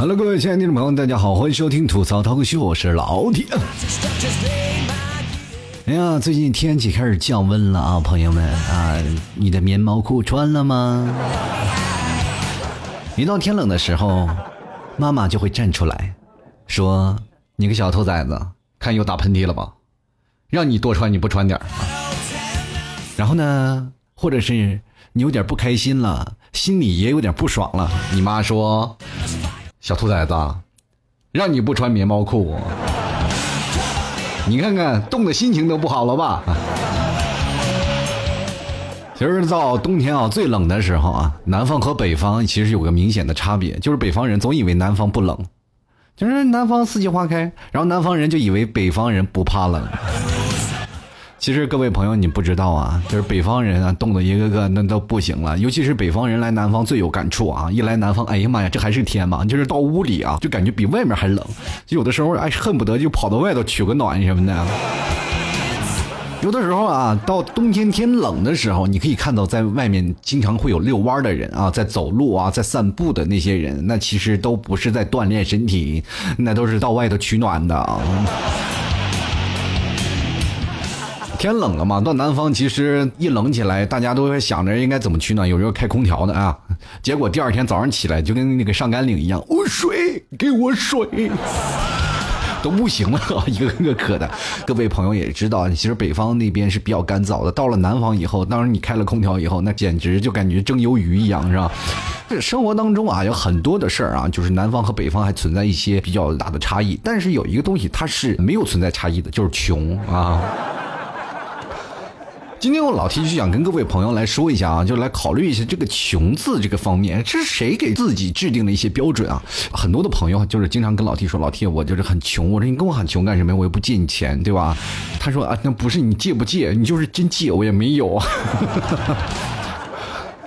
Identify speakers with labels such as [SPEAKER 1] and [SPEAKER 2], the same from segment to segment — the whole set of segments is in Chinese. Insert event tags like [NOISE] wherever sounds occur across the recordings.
[SPEAKER 1] Hello，各位亲爱的听众朋友，大家好，欢迎收听吐槽涛哥秀，我是老铁。哎呀，最近天气开始降温了啊，朋友们啊，你的棉毛裤穿了吗？一到天冷的时候，妈妈就会站出来，说：“你个小兔崽子，看又打喷嚏了吧？让你多穿你不穿点儿。”然后呢，或者是你有点不开心了，心里也有点不爽了，你妈说。小兔崽子，让你不穿棉毛裤，你看看冻的心情都不好了吧？其实到冬天啊，最冷的时候啊，南方和北方其实有个明显的差别，就是北方人总以为南方不冷，就是南方四季花开，然后南方人就以为北方人不怕冷。其实各位朋友，你不知道啊，就是北方人啊，冻得一个个那都不行了。尤其是北方人来南方最有感触啊！一来南方，哎呀妈呀，这还是天吗？就是到屋里啊，就感觉比外面还冷。就有的时候哎，恨不得就跑到外头取个暖什么的。有的时候啊，到冬天天冷的时候，你可以看到在外面经常会有遛弯的人啊，在走路啊，在散步的那些人，那其实都不是在锻炼身体，那都是到外头取暖的啊。天冷了嘛，到南方其实一冷起来，大家都会想着应该怎么取暖，有时候开空调的啊。[LAUGHS] 结果第二天早上起来就跟那个上甘岭一样，[LAUGHS] 我水给我水，[LAUGHS] 都不行了，一个个渴的。各位朋友也知道，其实北方那边是比较干燥的，到了南方以后，当然你开了空调以后，那简直就感觉蒸鱿鱼一样，是吧？这生活当中啊，有很多的事儿啊，就是南方和北方还存在一些比较大的差异，但是有一个东西它是没有存在差异的，就是穷啊。今天我老提就想跟各位朋友来说一下啊，就来考虑一下这个“穷”字这个方面，这是谁给自己制定的一些标准啊？很多的朋友就是经常跟老 T 说：“老 T，我就是很穷。”我说：“你跟我喊穷干什么？我又不借你钱，对吧？”他说：“啊，那不是你借不借，你就是真借，我也没有。” [LAUGHS]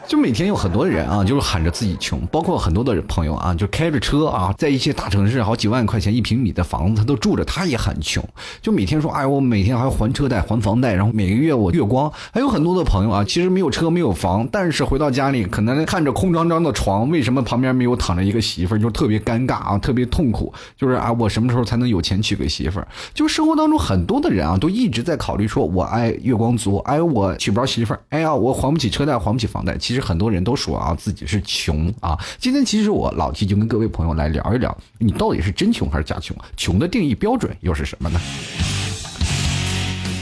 [SPEAKER 1] 就每天有很多人啊，就是喊着自己穷，包括很多的朋友啊，就开着车啊，在一些大城市，好几万块钱一平米的房子，他都住着，他也很穷。就每天说，哎，我每天还要还车贷、还房贷，然后每个月我月光。还有很多的朋友啊，其实没有车、没有房，但是回到家里，可能看着空张张的床，为什么旁边没有躺着一个媳妇儿，就特别尴尬啊，特别痛苦。就是啊，我什么时候才能有钱娶个媳妇儿？就生活当中很多的人啊，都一直在考虑说，我哎月光族，哎我娶不着媳妇儿，哎呀我还不起车贷，还不起房贷。其其实。很多人都说啊，自己是穷啊。今天其实我老提就跟各位朋友来聊一聊，你到底是真穷还是假穷？穷的定义标准又是什么呢？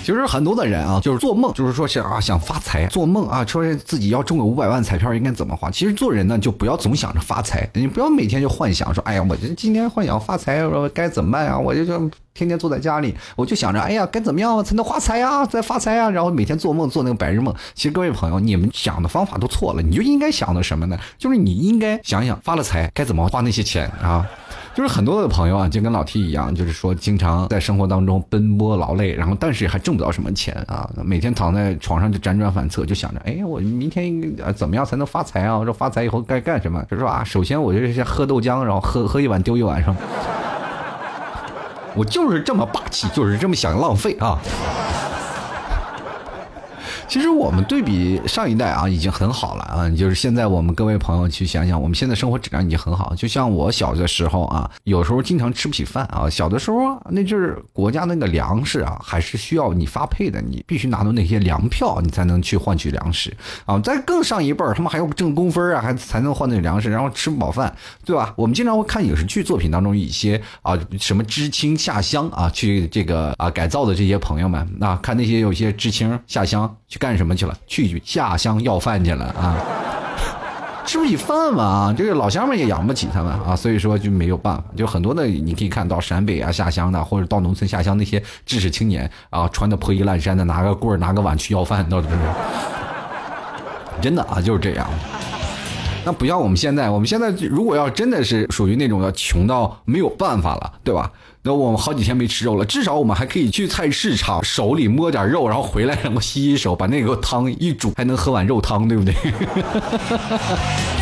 [SPEAKER 1] 其实很多的人啊，就是做梦，就是说想啊想发财，做梦啊，说自己要中个五百万彩票应该怎么花。其实做人呢，就不要总想着发财，你不要每天就幻想说，哎呀，我这今天幻想发财，说该怎么办呀？我就就天天坐在家里，我就想着，哎呀，该怎么样才能发财呀？再发财呀？然后每天做梦做那个白日梦。其实各位朋友，你们想的方法都错了，你就应该想的什么呢？就是你应该想想发了财该怎么花那些钱啊。就是很多的朋友啊，就跟老 T 一样，就是说经常在生活当中奔波劳累，然后但是还挣不到什么钱啊，每天躺在床上就辗转反侧，就想着，哎，我明天怎么样才能发财啊？说发财以后该干什么？就说啊，首先我就是先喝豆浆，然后喝喝一碗丢一碗上。[LAUGHS] 我就是这么霸气，就是这么想浪费啊。其实我们对比上一代啊，已经很好了啊。就是现在我们各位朋友去想想，我们现在生活质量已经很好。就像我小的时候啊，有时候经常吃不起饭啊。小的时候那就是国家那个粮食啊，还是需要你发配的，你必须拿到那些粮票，你才能去换取粮食啊。再更上一辈儿，他们还要挣工分啊，还才能换那粮食，然后吃不饱饭，对吧？我们经常会看影视剧作品当中一些啊，什么知青下乡啊，去这个啊改造的这些朋友们啊，看那些有些知青下乡去。干什么去了？去下乡要饭去了啊！[LAUGHS] 吃不起饭嘛啊，这个老乡们也养不起他们啊，所以说就没有办法。就很多的，你可以看到陕北啊下乡的，或者到农村下乡那些知识青年啊，穿的破衣烂衫的，拿个棍儿拿个碗去要饭，到底是？真的啊，就是这样。那不像我们现在，我们现在如果要真的是属于那种要穷到没有办法了，对吧？那我们好几天没吃肉了，至少我们还可以去菜市场手里摸点肉，然后回来然后洗洗手，把那个汤一煮，还能喝碗肉汤，对不对？[LAUGHS]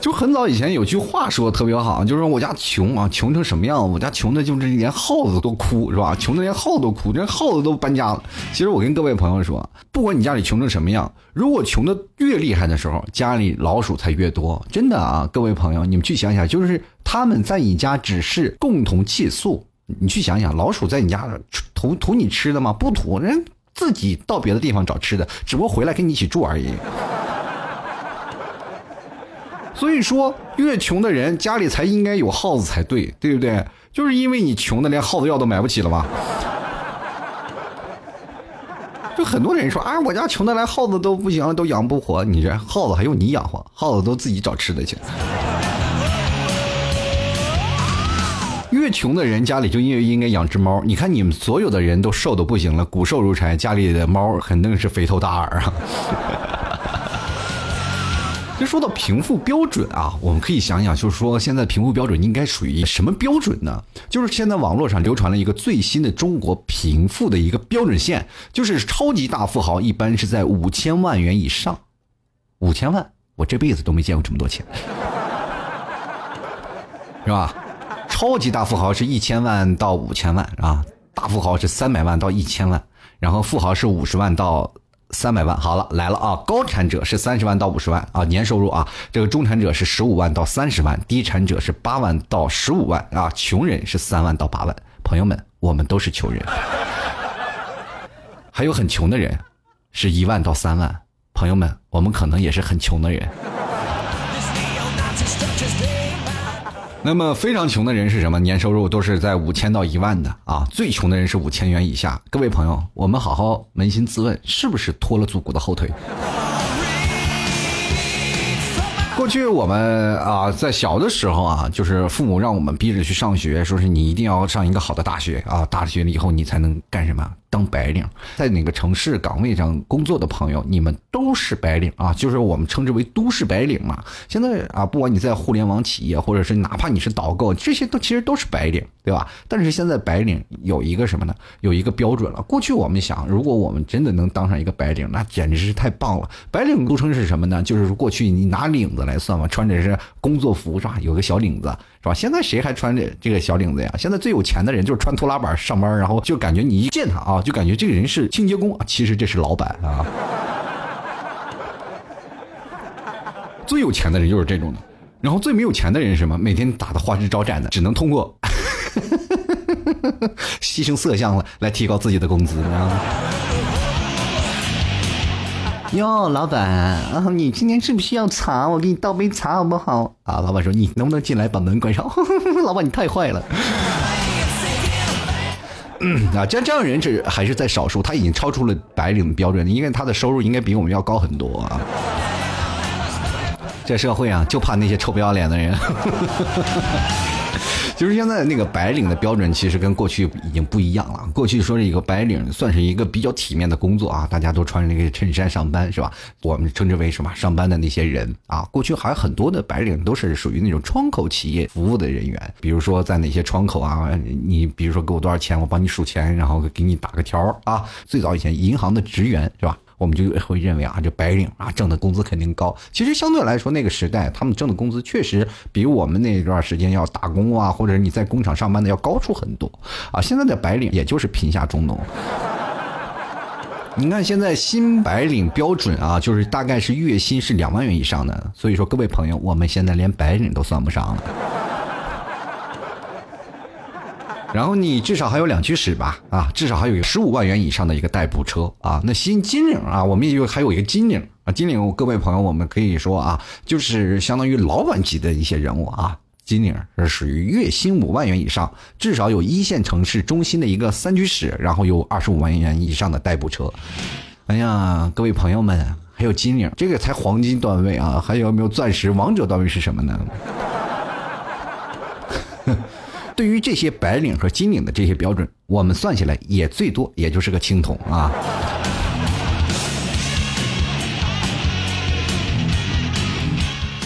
[SPEAKER 1] 就很早以前有句话说的特别好，就是我家穷啊，穷成什么样？我家穷的就是连耗子都哭，是吧？穷的连耗子都哭，连耗子都搬家了。其实我跟各位朋友说，不管你家里穷成什么样，如果穷的越厉害的时候，家里老鼠才越多。真的啊，各位朋友，你们去想想，就是他们在你家只是共同寄宿，你去想想，老鼠在你家图图你吃的吗？不图，人自己到别的地方找吃的，只不过回来跟你一起住而已。所以说，越穷的人家里才应该有耗子才对，对不对？就是因为你穷的连耗子药都买不起了吧？就很多人说啊，我家穷的连耗子都不行了，都养不活。你这耗子还用你养活？耗子都自己找吃的去。越穷的人家里就越应该养只猫。你看你们所有的人都瘦的不行了，骨瘦如柴，家里的猫肯定是肥头大耳啊。就说到贫富标准啊，我们可以想想，就是说现在贫富标准应该属于什么标准呢？就是现在网络上流传了一个最新的中国贫富的一个标准线，就是超级大富豪一般是在五千万元以上。五千万，我这辈子都没见过这么多钱，是吧？超级大富豪是一千万到五千万啊，大富豪是三百万到一千万，然后富豪是五十万到。三百万好了，来了啊！高产者是三十万到五十万啊，年收入啊。这个中产者是十五万到三十万，低产者是八万到十五万啊。穷人是三万到八万。朋友们，我们都是穷人。还有很穷的人，是一万到三万。朋友们，我们可能也是很穷的人。那么非常穷的人是什么？年收入都是在五千到一万的啊，最穷的人是五千元以下。各位朋友，我们好好扪心自问，是不是拖了祖国的后腿？过去我们啊，在小的时候啊，就是父母让我们逼着去上学，说是你一定要上一个好的大学啊，大学了以后你才能干什么？当白领，在哪个城市岗位上工作的朋友，你们都是白领啊，就是我们称之为都市白领嘛。现在啊，不管你在互联网企业，或者是哪怕你是导购，这些都其实都是白领，对吧？但是现在白领有一个什么呢？有一个标准了。过去我们想，如果我们真的能当上一个白领，那简直是太棒了。白领都称是什么呢？就是过去你拿领子来算嘛，穿着是工作服是吧？有个小领子。是吧？现在谁还穿这这个小领子呀？现在最有钱的人就是穿拖拉板上班，然后就感觉你一见他啊，就感觉这个人是清洁工啊，其实这是老板啊。最有钱的人就是这种的，然后最没有钱的人是什么？每天打的花枝招展的，只能通过 [LAUGHS] 牺牲色相了来提高自己的工资你知道吗。哟，老板啊，你今天是不是要茶？我给你倒杯茶好不好？啊，老板说你能不能进来把门关上？[LAUGHS] 老板你太坏了。嗯啊，这这样人这还是在少数，他已经超出了白领的标准，因为他的收入应该比我们要高很多啊。这社会啊，就怕那些臭不要脸的人。就是现在那个白领的标准，其实跟过去已经不一样了。过去说是一个白领，算是一个比较体面的工作啊，大家都穿着那个衬衫上班，是吧？我们称之为什么？上班的那些人啊，过去还有很多的白领都是属于那种窗口企业服务的人员，比如说在哪些窗口啊，你比如说给我多少钱，我帮你数钱，然后给你打个条啊。最早以前银行的职员是吧？我们就会认为啊，这白领啊挣的工资肯定高。其实相对来说，那个时代他们挣的工资确实比我们那段时间要打工啊，或者你在工厂上班的要高出很多啊。现在的白领也就是贫下中农。你看现在新白领标准啊，就是大概是月薪是两万元以上的。所以说，各位朋友，我们现在连白领都算不上了。然后你至少还有两居室吧，啊，至少还有十五万元以上的一个代步车啊。那新金领啊，我们也有还有一个金领啊，金领各位朋友，我们可以说啊，就是相当于老板级的一些人物啊。金领是属于月薪五万元以上，至少有一线城市中心的一个三居室，然后有二十五万元以上的代步车。哎呀，各位朋友们，还有金领，这个才黄金段位啊，还有没有钻石王者段位是什么呢？对于这些白领和金领的这些标准，我们算起来也最多也就是个青铜啊。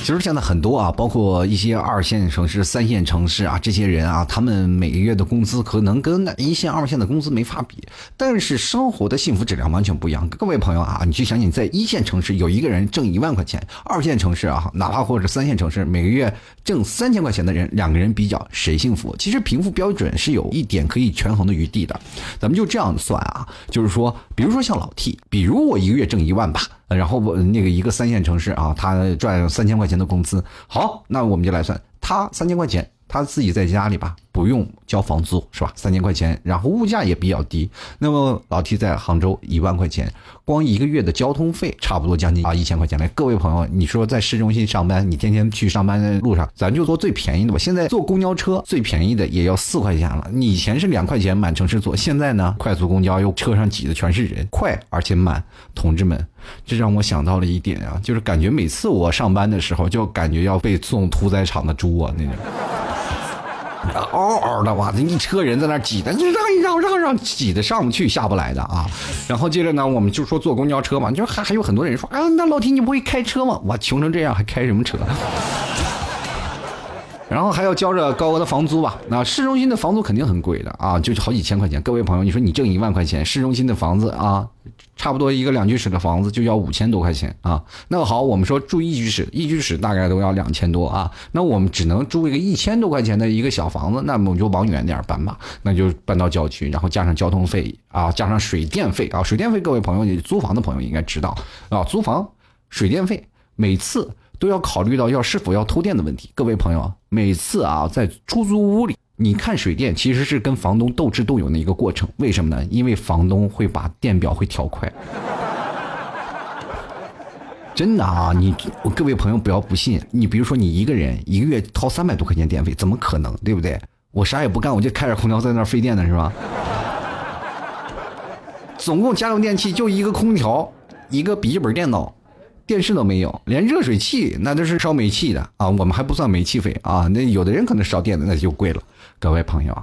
[SPEAKER 1] 其实现在很多啊，包括一些二线城市、三线城市啊，这些人啊，他们每个月的工资可能跟那一线、二线的工资没法比，但是生活的幸福质量完全不一样。各位朋友啊，你去想想，在一线城市有一个人挣一万块钱，二线城市啊，哪怕或者三线城市每个月挣三千块钱的人，两个人比较谁幸福？其实贫富标准是有一点可以权衡的余地的。咱们就这样算啊，就是说，比如说像老 T，比如我一个月挣一万吧。然后我那个一个三线城市啊，他赚三千块钱的工资，好，那我们就来算，他三千块钱。他自己在家里吧，不用交房租是吧？三千块钱，然后物价也比较低。那么老 T 在杭州一万块钱，光一个月的交通费差不多将近啊一千块钱来。各位朋友，你说在市中心上班，你天天去上班的路上，咱就坐最便宜的吧。现在坐公交车最便宜的也要四块钱了。你以前是两块钱满城市坐，现在呢，快速公交又车上挤的全是人，快而且满。同志们，这让我想到了一点啊，就是感觉每次我上班的时候，就感觉要被送屠宰场的猪啊那种。嗷嗷的哇，这一车人在那挤的，就让一让让让，挤的上不去下不来的啊。然后接着呢，我们就说坐公交车嘛，就还还有很多人说啊，那老铁你不会开车吗？我穷成这样还开什么车？然后还要交着高额的房租吧？那市中心的房租肯定很贵的啊，就好几千块钱。各位朋友，你说你挣一万块钱，市中心的房子啊？差不多一个两居室的房子就要五千多块钱啊。那好，我们说住一居室，一居室大概都要两千多啊。那我们只能租一个一千多块钱的一个小房子，那么我们就往远点搬吧。那就搬到郊区，然后加上交通费啊，加上水电费啊。水电费，各位朋友，你租房的朋友应该知道啊。租房水电费每次都要考虑到要是否要偷电的问题。各位朋友，每次啊在出租屋里。你看水电其实是跟房东斗智斗勇的一个过程，为什么呢？因为房东会把电表会调快。[LAUGHS] 真的啊，你各位朋友不要不信，你比如说你一个人一个月掏三百多块钱电费，怎么可能？对不对？我啥也不干，我就开着空调在那儿费电呢，是吧？总共家用电器就一个空调，一个笔记本电脑。电视都没有，连热水器那都是烧煤气的啊！我们还不算煤气费啊，那有的人可能烧电的那就贵了。各位朋友，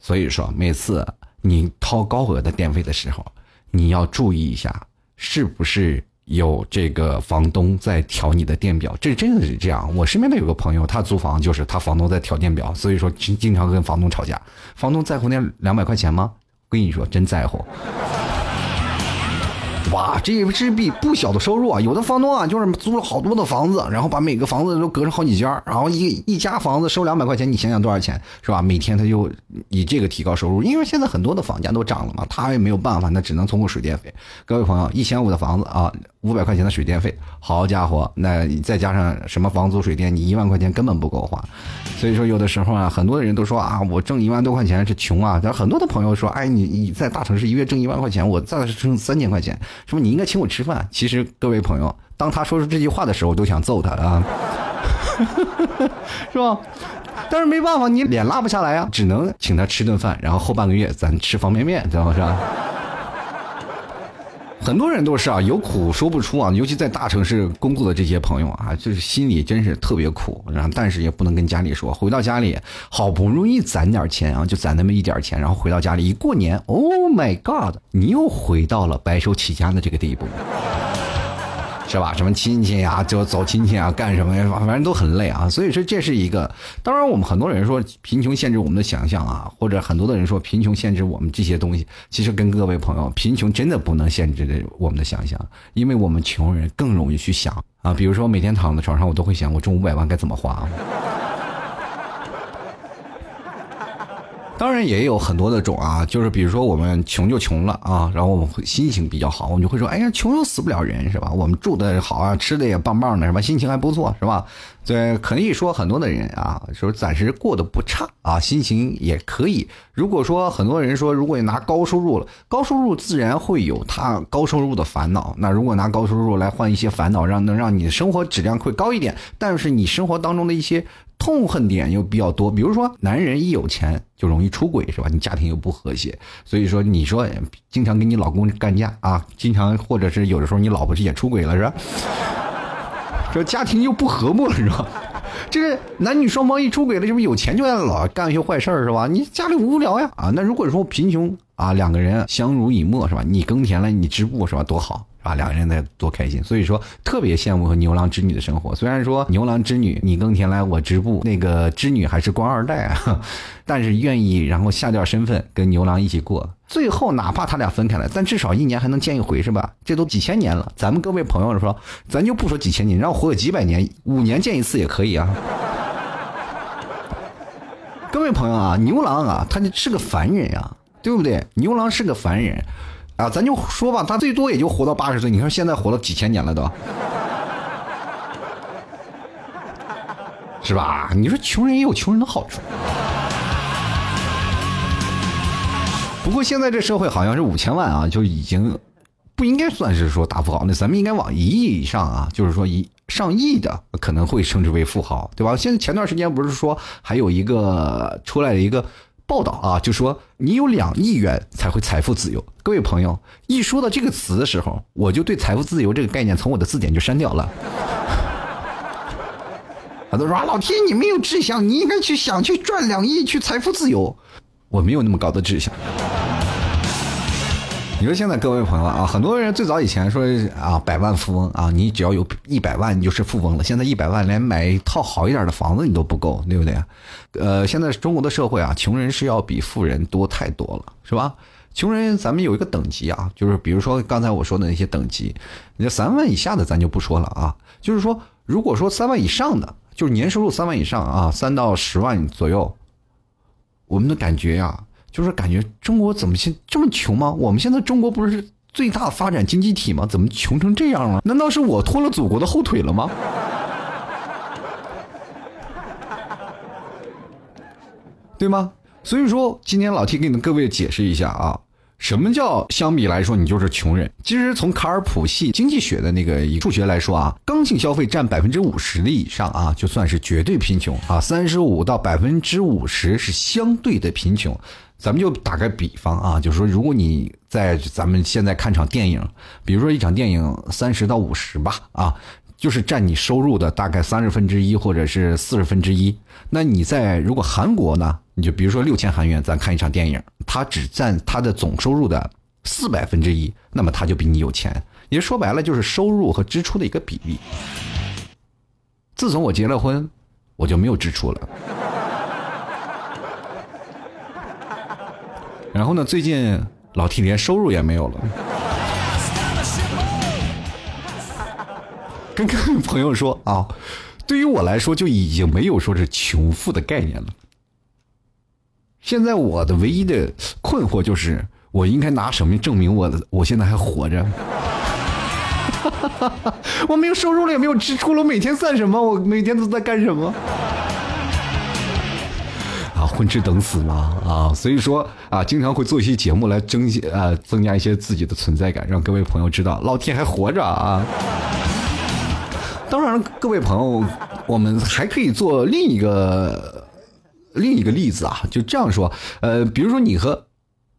[SPEAKER 1] 所以说每次你掏高额的电费的时候，你要注意一下，是不是有这个房东在调你的电表？这真的是这样。我身边的有个朋友，他租房就是他房东在调电表，所以说经经常跟房东吵架。房东在乎那两百块钱吗？我跟你说，真在乎。哇，这也是笔不小的收入啊！有的房东啊，就是租了好多的房子，然后把每个房子都隔成好几间然后一一家房子收两百块钱，你想想多少钱是吧？每天他就以这个提高收入，因为现在很多的房价都涨了嘛，他也没有办法，那只能通过水电费。各位朋友，一千五的房子啊，五百块钱的水电费，好家伙，那再加上什么房租水电，你一万块钱根本不够花。所以说，有的时候啊，很多的人都说啊，我挣一万多块钱是穷啊。但很多的朋友说，哎，你你在大城市一月挣一万块钱，我再挣三千块钱。说你应该请我吃饭。其实各位朋友，当他说出这句话的时候，我都想揍他啊，[LAUGHS] 是吧？但是没办法，你脸拉不下来啊，只能请他吃顿饭，然后后半个月咱吃方便面，知道是吧？很多人都是啊，有苦说不出啊，尤其在大城市工作的这些朋友啊，就是心里真是特别苦，然后但是也不能跟家里说。回到家里，好不容易攒点钱啊，就攒那么一点钱，然后回到家里一过年，Oh my God，你又回到了白手起家的这个地步。是吧？什么亲戚呀，就走亲戚啊，干什么呀？反正都很累啊。所以说，这是一个。当然，我们很多人说贫穷限制我们的想象啊，或者很多的人说贫穷限制我们这些东西。其实，跟各位朋友，贫穷真的不能限制我们的想象，因为我们穷人更容易去想啊。比如说，每天躺在床上，我都会想，我中五百万该怎么花。当然也有很多的种啊，就是比如说我们穷就穷了啊，然后我们会心情比较好，我们就会说，哎呀，穷又死不了人是吧？我们住的好啊，吃的也棒棒的是吧？心情还不错是吧？对，可以说很多的人啊，说暂时过得不差啊，心情也可以。如果说很多人说，如果你拿高收入了，高收入自然会有他高收入的烦恼。那如果拿高收入来换一些烦恼，让能让你的生活质量会高一点，但是你生活当中的一些。痛恨点又比较多，比如说男人一有钱就容易出轨，是吧？你家庭又不和谐，所以说你说经常跟你老公干架啊，经常或者是有的时候你老婆是也出轨了，是吧？[LAUGHS] 说家庭又不和睦了，是吧？这是男女双方一出轨了，是不是有钱就爱老干一些坏事儿，是吧？你家里无聊呀啊？那如果说贫穷啊，两个人相濡以沫，是吧？你耕田了，你织布，是吧？多好。啊，两个人得多开心。所以说，特别羡慕和牛郎织女的生活。虽然说牛郎织女你耕田来我织布，那个织女还是官二代啊，[LAUGHS] 但是愿意然后下掉身份跟牛郎一起过。最后哪怕他俩分开了，但至少一年还能见一回是吧？这都几千年了，咱们各位朋友说，咱就不说几千年，让我活个几百年，五年见一次也可以啊。[LAUGHS] 各位朋友啊，牛郎啊，他就是个凡人呀，对不对？牛郎是个凡人。啊，咱就说吧，他最多也就活到八十岁。你看现在活了几千年了都，是吧？你说穷人也有穷人的好处。不过现在这社会好像是五千万啊，就已经不应该算是说大富豪。那咱们应该往一亿以上啊，就是说一上亿的可能会称之为富豪，对吧？现在前段时间不是说还有一个出来的一个。报道啊，就说你有两亿元才会财富自由。各位朋友，一说到这个词的时候，我就对财富自由这个概念从我的字典就删掉了。很多人说老天，你没有志向，你应该去想去赚两亿去财富自由。我没有那么高的志向。你说现在各位朋友啊，很多人最早以前说啊，百万富翁啊，你只要有一百万，你就是富翁了。现在一百万连买一套好一点的房子你都不够，对不对？呃，现在中国的社会啊，穷人是要比富人多太多了，是吧？穷人咱们有一个等级啊，就是比如说刚才我说的那些等级，你这三万以下的咱就不说了啊。就是说，如果说三万以上的，就是年收入三万以上啊，三到十万左右，我们的感觉呀。就是感觉中国怎么现这么穷吗？我们现在中国不是最大发展经济体吗？怎么穷成这样了？难道是我拖了祖国的后腿了吗？[LAUGHS] 对吗？所以说，今天老 T 给你们各位解释一下啊，什么叫相比来说你就是穷人？其实从卡尔普系经济学的那个数学来说啊，刚性消费占百分之五十的以上啊，就算是绝对贫穷啊，三十五到百分之五十是相对的贫穷。咱们就打个比方啊，就是说，如果你在咱们现在看场电影，比如说一场电影三十到五十吧，啊，就是占你收入的大概三十分之一或者是四十分之一。那你在如果韩国呢，你就比如说六千韩元，咱看一场电影，它只占它的总收入的四百分之一，那么它就比你有钱。也说白了，就是收入和支出的一个比例。自从我结了婚，我就没有支出了。然后呢？最近老 T 连收入也没有了。[LAUGHS] 跟各位朋友说啊，对于我来说就已经没有说是穷富的概念了。现在我的唯一的困惑就是，我应该拿什么证明我的我现在还活着？[LAUGHS] 我没有收入了，也没有支出了，我每天算什么？我每天都在干什么？混吃等死吗啊，所以说啊，经常会做一些节目来增呃增加一些自己的存在感，让各位朋友知道老天还活着啊。当然，各位朋友，我们还可以做另一个另一个例子啊，就这样说，呃，比如说你和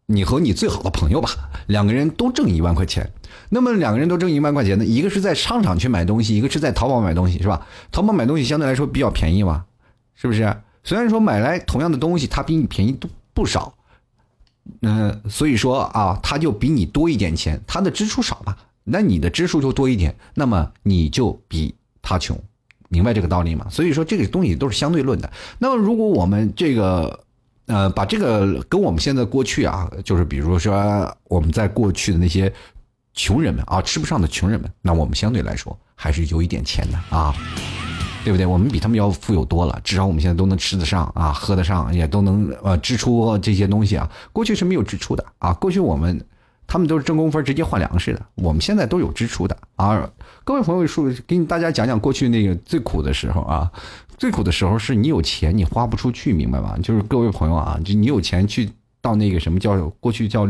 [SPEAKER 1] 你和你最好的朋友吧，两个人都挣一万块钱，那么两个人都挣一万块钱呢，一个是在商场去买东西，一个是在淘宝买东西，是吧？淘宝买东西相对来说比较便宜嘛，是不是？虽然说买来同样的东西，它比你便宜不不少，嗯，所以说啊，他就比你多一点钱，他的支出少吧，那你的支出就多一点，那么你就比他穷，明白这个道理吗？所以说这个东西都是相对论的。那么如果我们这个，呃，把这个跟我们现在过去啊，就是比如说我们在过去的那些穷人们啊，吃不上的穷人们，那我们相对来说还是有一点钱的啊。对不对？我们比他们要富有多了，至少我们现在都能吃得上啊，喝得上，也都能呃支出这些东西啊。过去是没有支出的啊，过去我们他们都是挣工分直接换粮食的，我们现在都有支出的啊。各位朋友，说给你大家讲讲过去那个最苦的时候啊，最苦的时候是你有钱你花不出去，明白吗？就是各位朋友啊，就你有钱去到那个什么叫过去叫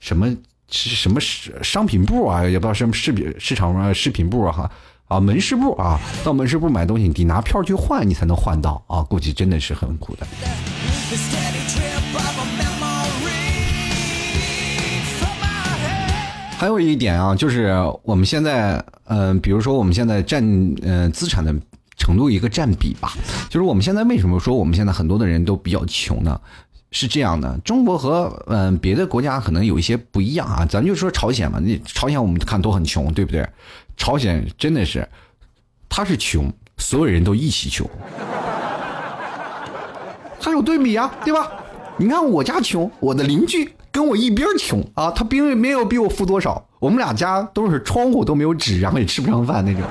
[SPEAKER 1] 什么什么商品部啊，也不知道什么市品市场啊，饰品部啊哈。啊，门市部啊，到门市部买东西，你得拿票去换，你才能换到啊，估计真的是很苦的。还有一点啊，就是我们现在，嗯，比如说我们现在占嗯资产的程度一个占比吧，就是我们现在为什么说我们现在很多的人都比较穷呢？是这样的，中国和嗯别的国家可能有一些不一样啊。咱就说朝鲜嘛，那朝鲜我们看都很穷，对不对？朝鲜真的是，他是穷，所有人都一起穷，他有对比啊，对吧？你看我家穷，我的邻居跟我一边穷啊，他并没有比我富多少，我们俩家都是窗户都没有纸，然后也吃不上饭那种。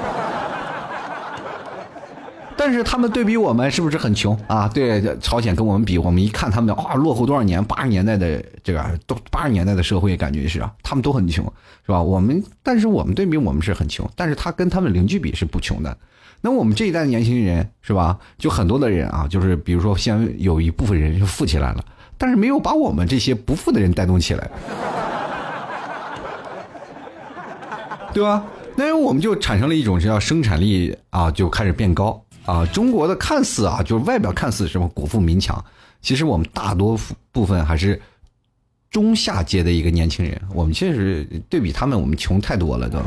[SPEAKER 1] 但是他们对比我们是不是很穷？啊？对，朝鲜跟我们比，我们一看他们啊落后多少年，八十年代的这个都八十年代的社会感觉是啊，他们都很穷，是吧？我们但是我们对比我们是很穷，但是他跟他们邻居比是不穷的。那我们这一代的年轻人是吧？就很多的人啊，就是比如说先有一部分人就富起来了，但是没有把我们这些不富的人带动起来，对吧？那我们就产生了一种叫生产力啊就开始变高。啊，中国的看似啊，就是外表看似什么国富民强，其实我们大多部分还是中下阶的一个年轻人。我们确实对比他们，我们穷太多了都。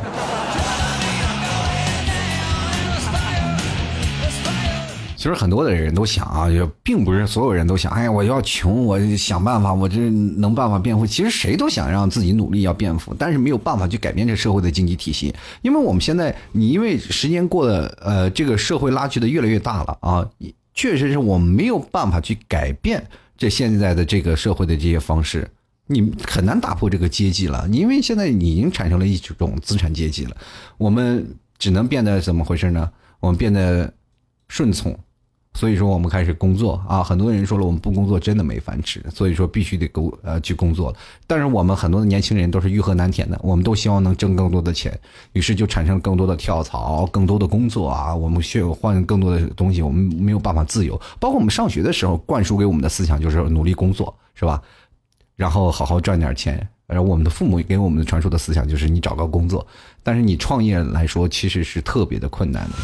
[SPEAKER 1] 其实很多的人都想啊，也并不是所有人都想。哎呀，我要穷，我想办法，我这能办法变富。其实谁都想让自己努力要变富，但是没有办法去改变这社会的经济体系。因为我们现在，你因为时间过得，呃，这个社会拉锯的越来越大了啊，确实是我们没有办法去改变这现在的这个社会的这些方式，你很难打破这个阶级了。因为现在你已经产生了一种资产阶级了，我们只能变得怎么回事呢？我们变得顺从。所以说，我们开始工作啊！很多人说了，我们不工作真的没饭吃，所以说必须得工呃去工作。但是我们很多的年轻人都是欲壑难填的，我们都希望能挣更多的钱，于是就产生更多的跳槽、更多的工作啊！我们需要换更多的东西，我们没有办法自由。包括我们上学的时候灌输给我们的思想就是努力工作，是吧？然后好好赚点钱。而我们的父母给我们的传输的思想就是你找个工作，但是你创业来说其实是特别的困难的。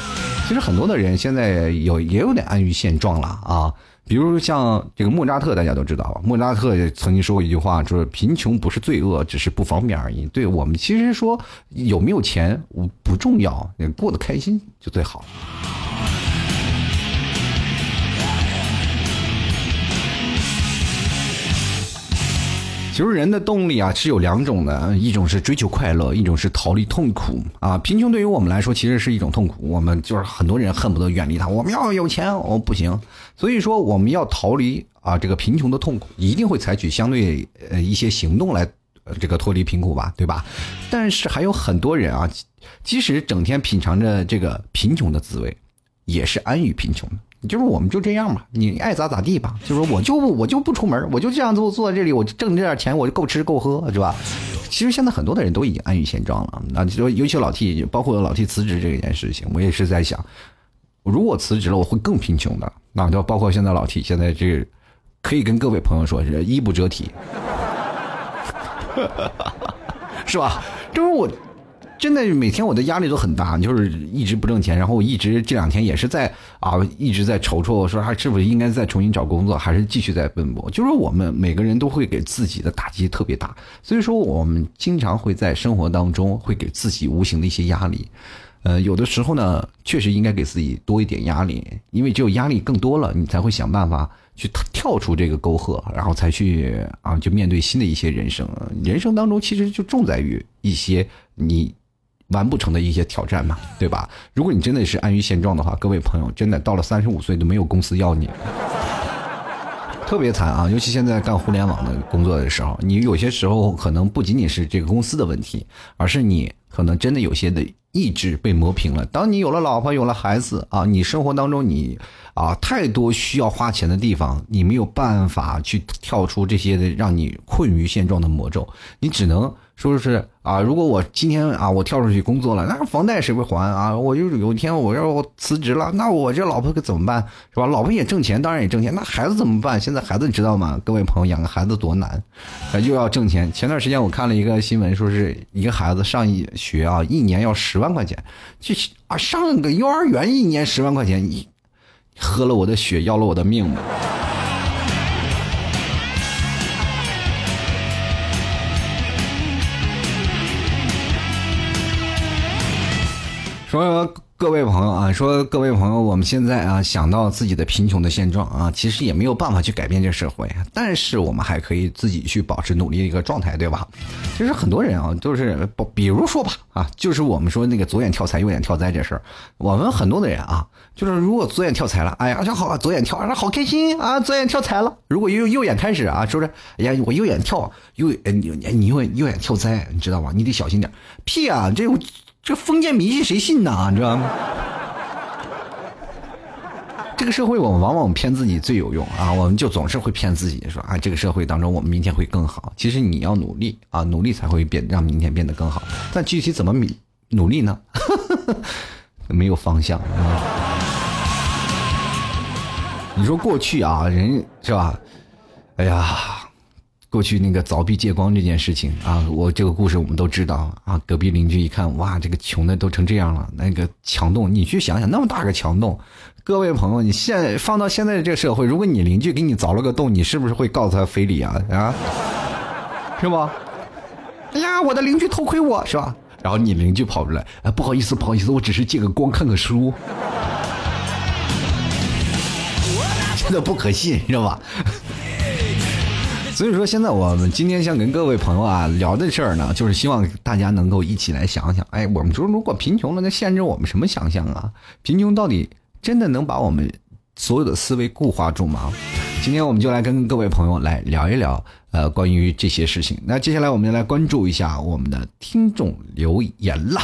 [SPEAKER 1] 其实很多的人现在有也有点安于现状了啊，比如像这个莫扎特，大家都知道，莫扎特曾经说过一句话，说贫穷不是罪恶，只是不方便而已。对我们其实说有没有钱不重要，过得开心就最好。其实人的动力啊是有两种的，一种是追求快乐，一种是逃离痛苦啊。贫穷对于我们来说其实是一种痛苦，我们就是很多人恨不得远离它。我们要有钱，我不行，所以说我们要逃离啊这个贫穷的痛苦，一定会采取相对呃一些行动来这个脱离贫苦吧，对吧？但是还有很多人啊，即使整天品尝着这个贫穷的滋味，也是安于贫穷的。就是我们就这样吧，你爱咋咋地吧。就是我就我就不出门，我就这样坐坐在这里，我挣这点钱，我就够吃够喝，是吧？其实现在很多的人都已经安于现状了。那就说，尤其老 T，包括老 T 辞职这件事情，我也是在想，如果辞职了，我会更贫穷的。那就包括现在老 T，现在这可以跟各位朋友说，是衣不遮体，[LAUGHS] 是吧？就是我。真的每天我的压力都很大，就是一直不挣钱，然后我一直这两天也是在啊，一直在踌躇，说还是不是应该再重新找工作，还是继续在奔波？就是我们每个人都会给自己的打击特别大，所以说我们经常会在生活当中会给自己无形的一些压力。呃，有的时候呢，确实应该给自己多一点压力，因为只有压力更多了，你才会想办法去跳出这个沟壑，然后才去啊，就面对新的一些人生。人生当中其实就重在于一些你。完不成的一些挑战嘛，对吧？如果你真的是安于现状的话，各位朋友，真的到了三十五岁都没有公司要你，特别惨啊！尤其现在干互联网的工作的时候，你有些时候可能不仅仅是这个公司的问题，而是你可能真的有些的意志被磨平了。当你有了老婆，有了孩子啊，你生活当中你啊太多需要花钱的地方，你没有办法去跳出这些的让你困于现状的魔咒，你只能。说是啊，如果我今天啊，我跳出去工作了，那房贷谁会还啊？我就有一天我要辞职了，那我这老婆可怎么办？是吧？老婆也挣钱，当然也挣钱，那孩子怎么办？现在孩子你知道吗？各位朋友，养个孩子多难，又要挣钱。前段时间我看了一个新闻，说是一个孩子上一学啊，一年要十万块钱，去啊上个幼儿园一年十万块钱，你喝了我的血，要了我的命？说各位朋友啊，说各位朋友，我们现在啊想到自己的贫穷的现状啊，其实也没有办法去改变这社会，但是我们还可以自己去保持努力的一个状态，对吧？其实很多人啊，都是，比如说吧，啊，就是我们说那个左眼跳财，右眼跳灾这事儿，我们很多的人啊，就是如果左眼跳财了，哎呀，就好，左眼跳，啊，好开心啊，左眼跳财了。如果右右眼开始啊，说是，哎呀，我右眼跳，右，你你右右眼跳灾，你知道吧？你得小心点。屁啊，这。这封建迷信谁信呢？你知道吗？这个社会我们往往骗自己最有用啊！我们就总是会骗自己说啊，这个社会当中我们明天会更好。其实你要努力啊，努力才会变让明天变得更好。但具体怎么努努力呢？[LAUGHS] 没有方向。你说过去啊，人是吧？哎呀。过去那个凿壁借光这件事情啊，我这个故事我们都知道啊。隔壁邻居一看，哇，这个穷的都成这样了。那个墙洞，你去想想，那么大个墙洞，各位朋友，你现放到现在这个社会，如果你邻居给你凿了个洞，你是不是会告诉他非礼啊？啊，是不？哎呀，我的邻居偷窥我是吧？然后你邻居跑出来，哎，不好意思，不好意思，我只是借个光看个书，真的不可信，知道吧？所以说，现在我们今天想跟各位朋友啊聊的事儿呢，就是希望大家能够一起来想想，哎，我们说如果贫穷了，那限制我们什么想象啊？贫穷到底真的能把我们所有的思维固化住吗？今天我们就来跟各位朋友来聊一聊，呃，关于这些事情。那接下来我们就来关注一下我们的听众留言了。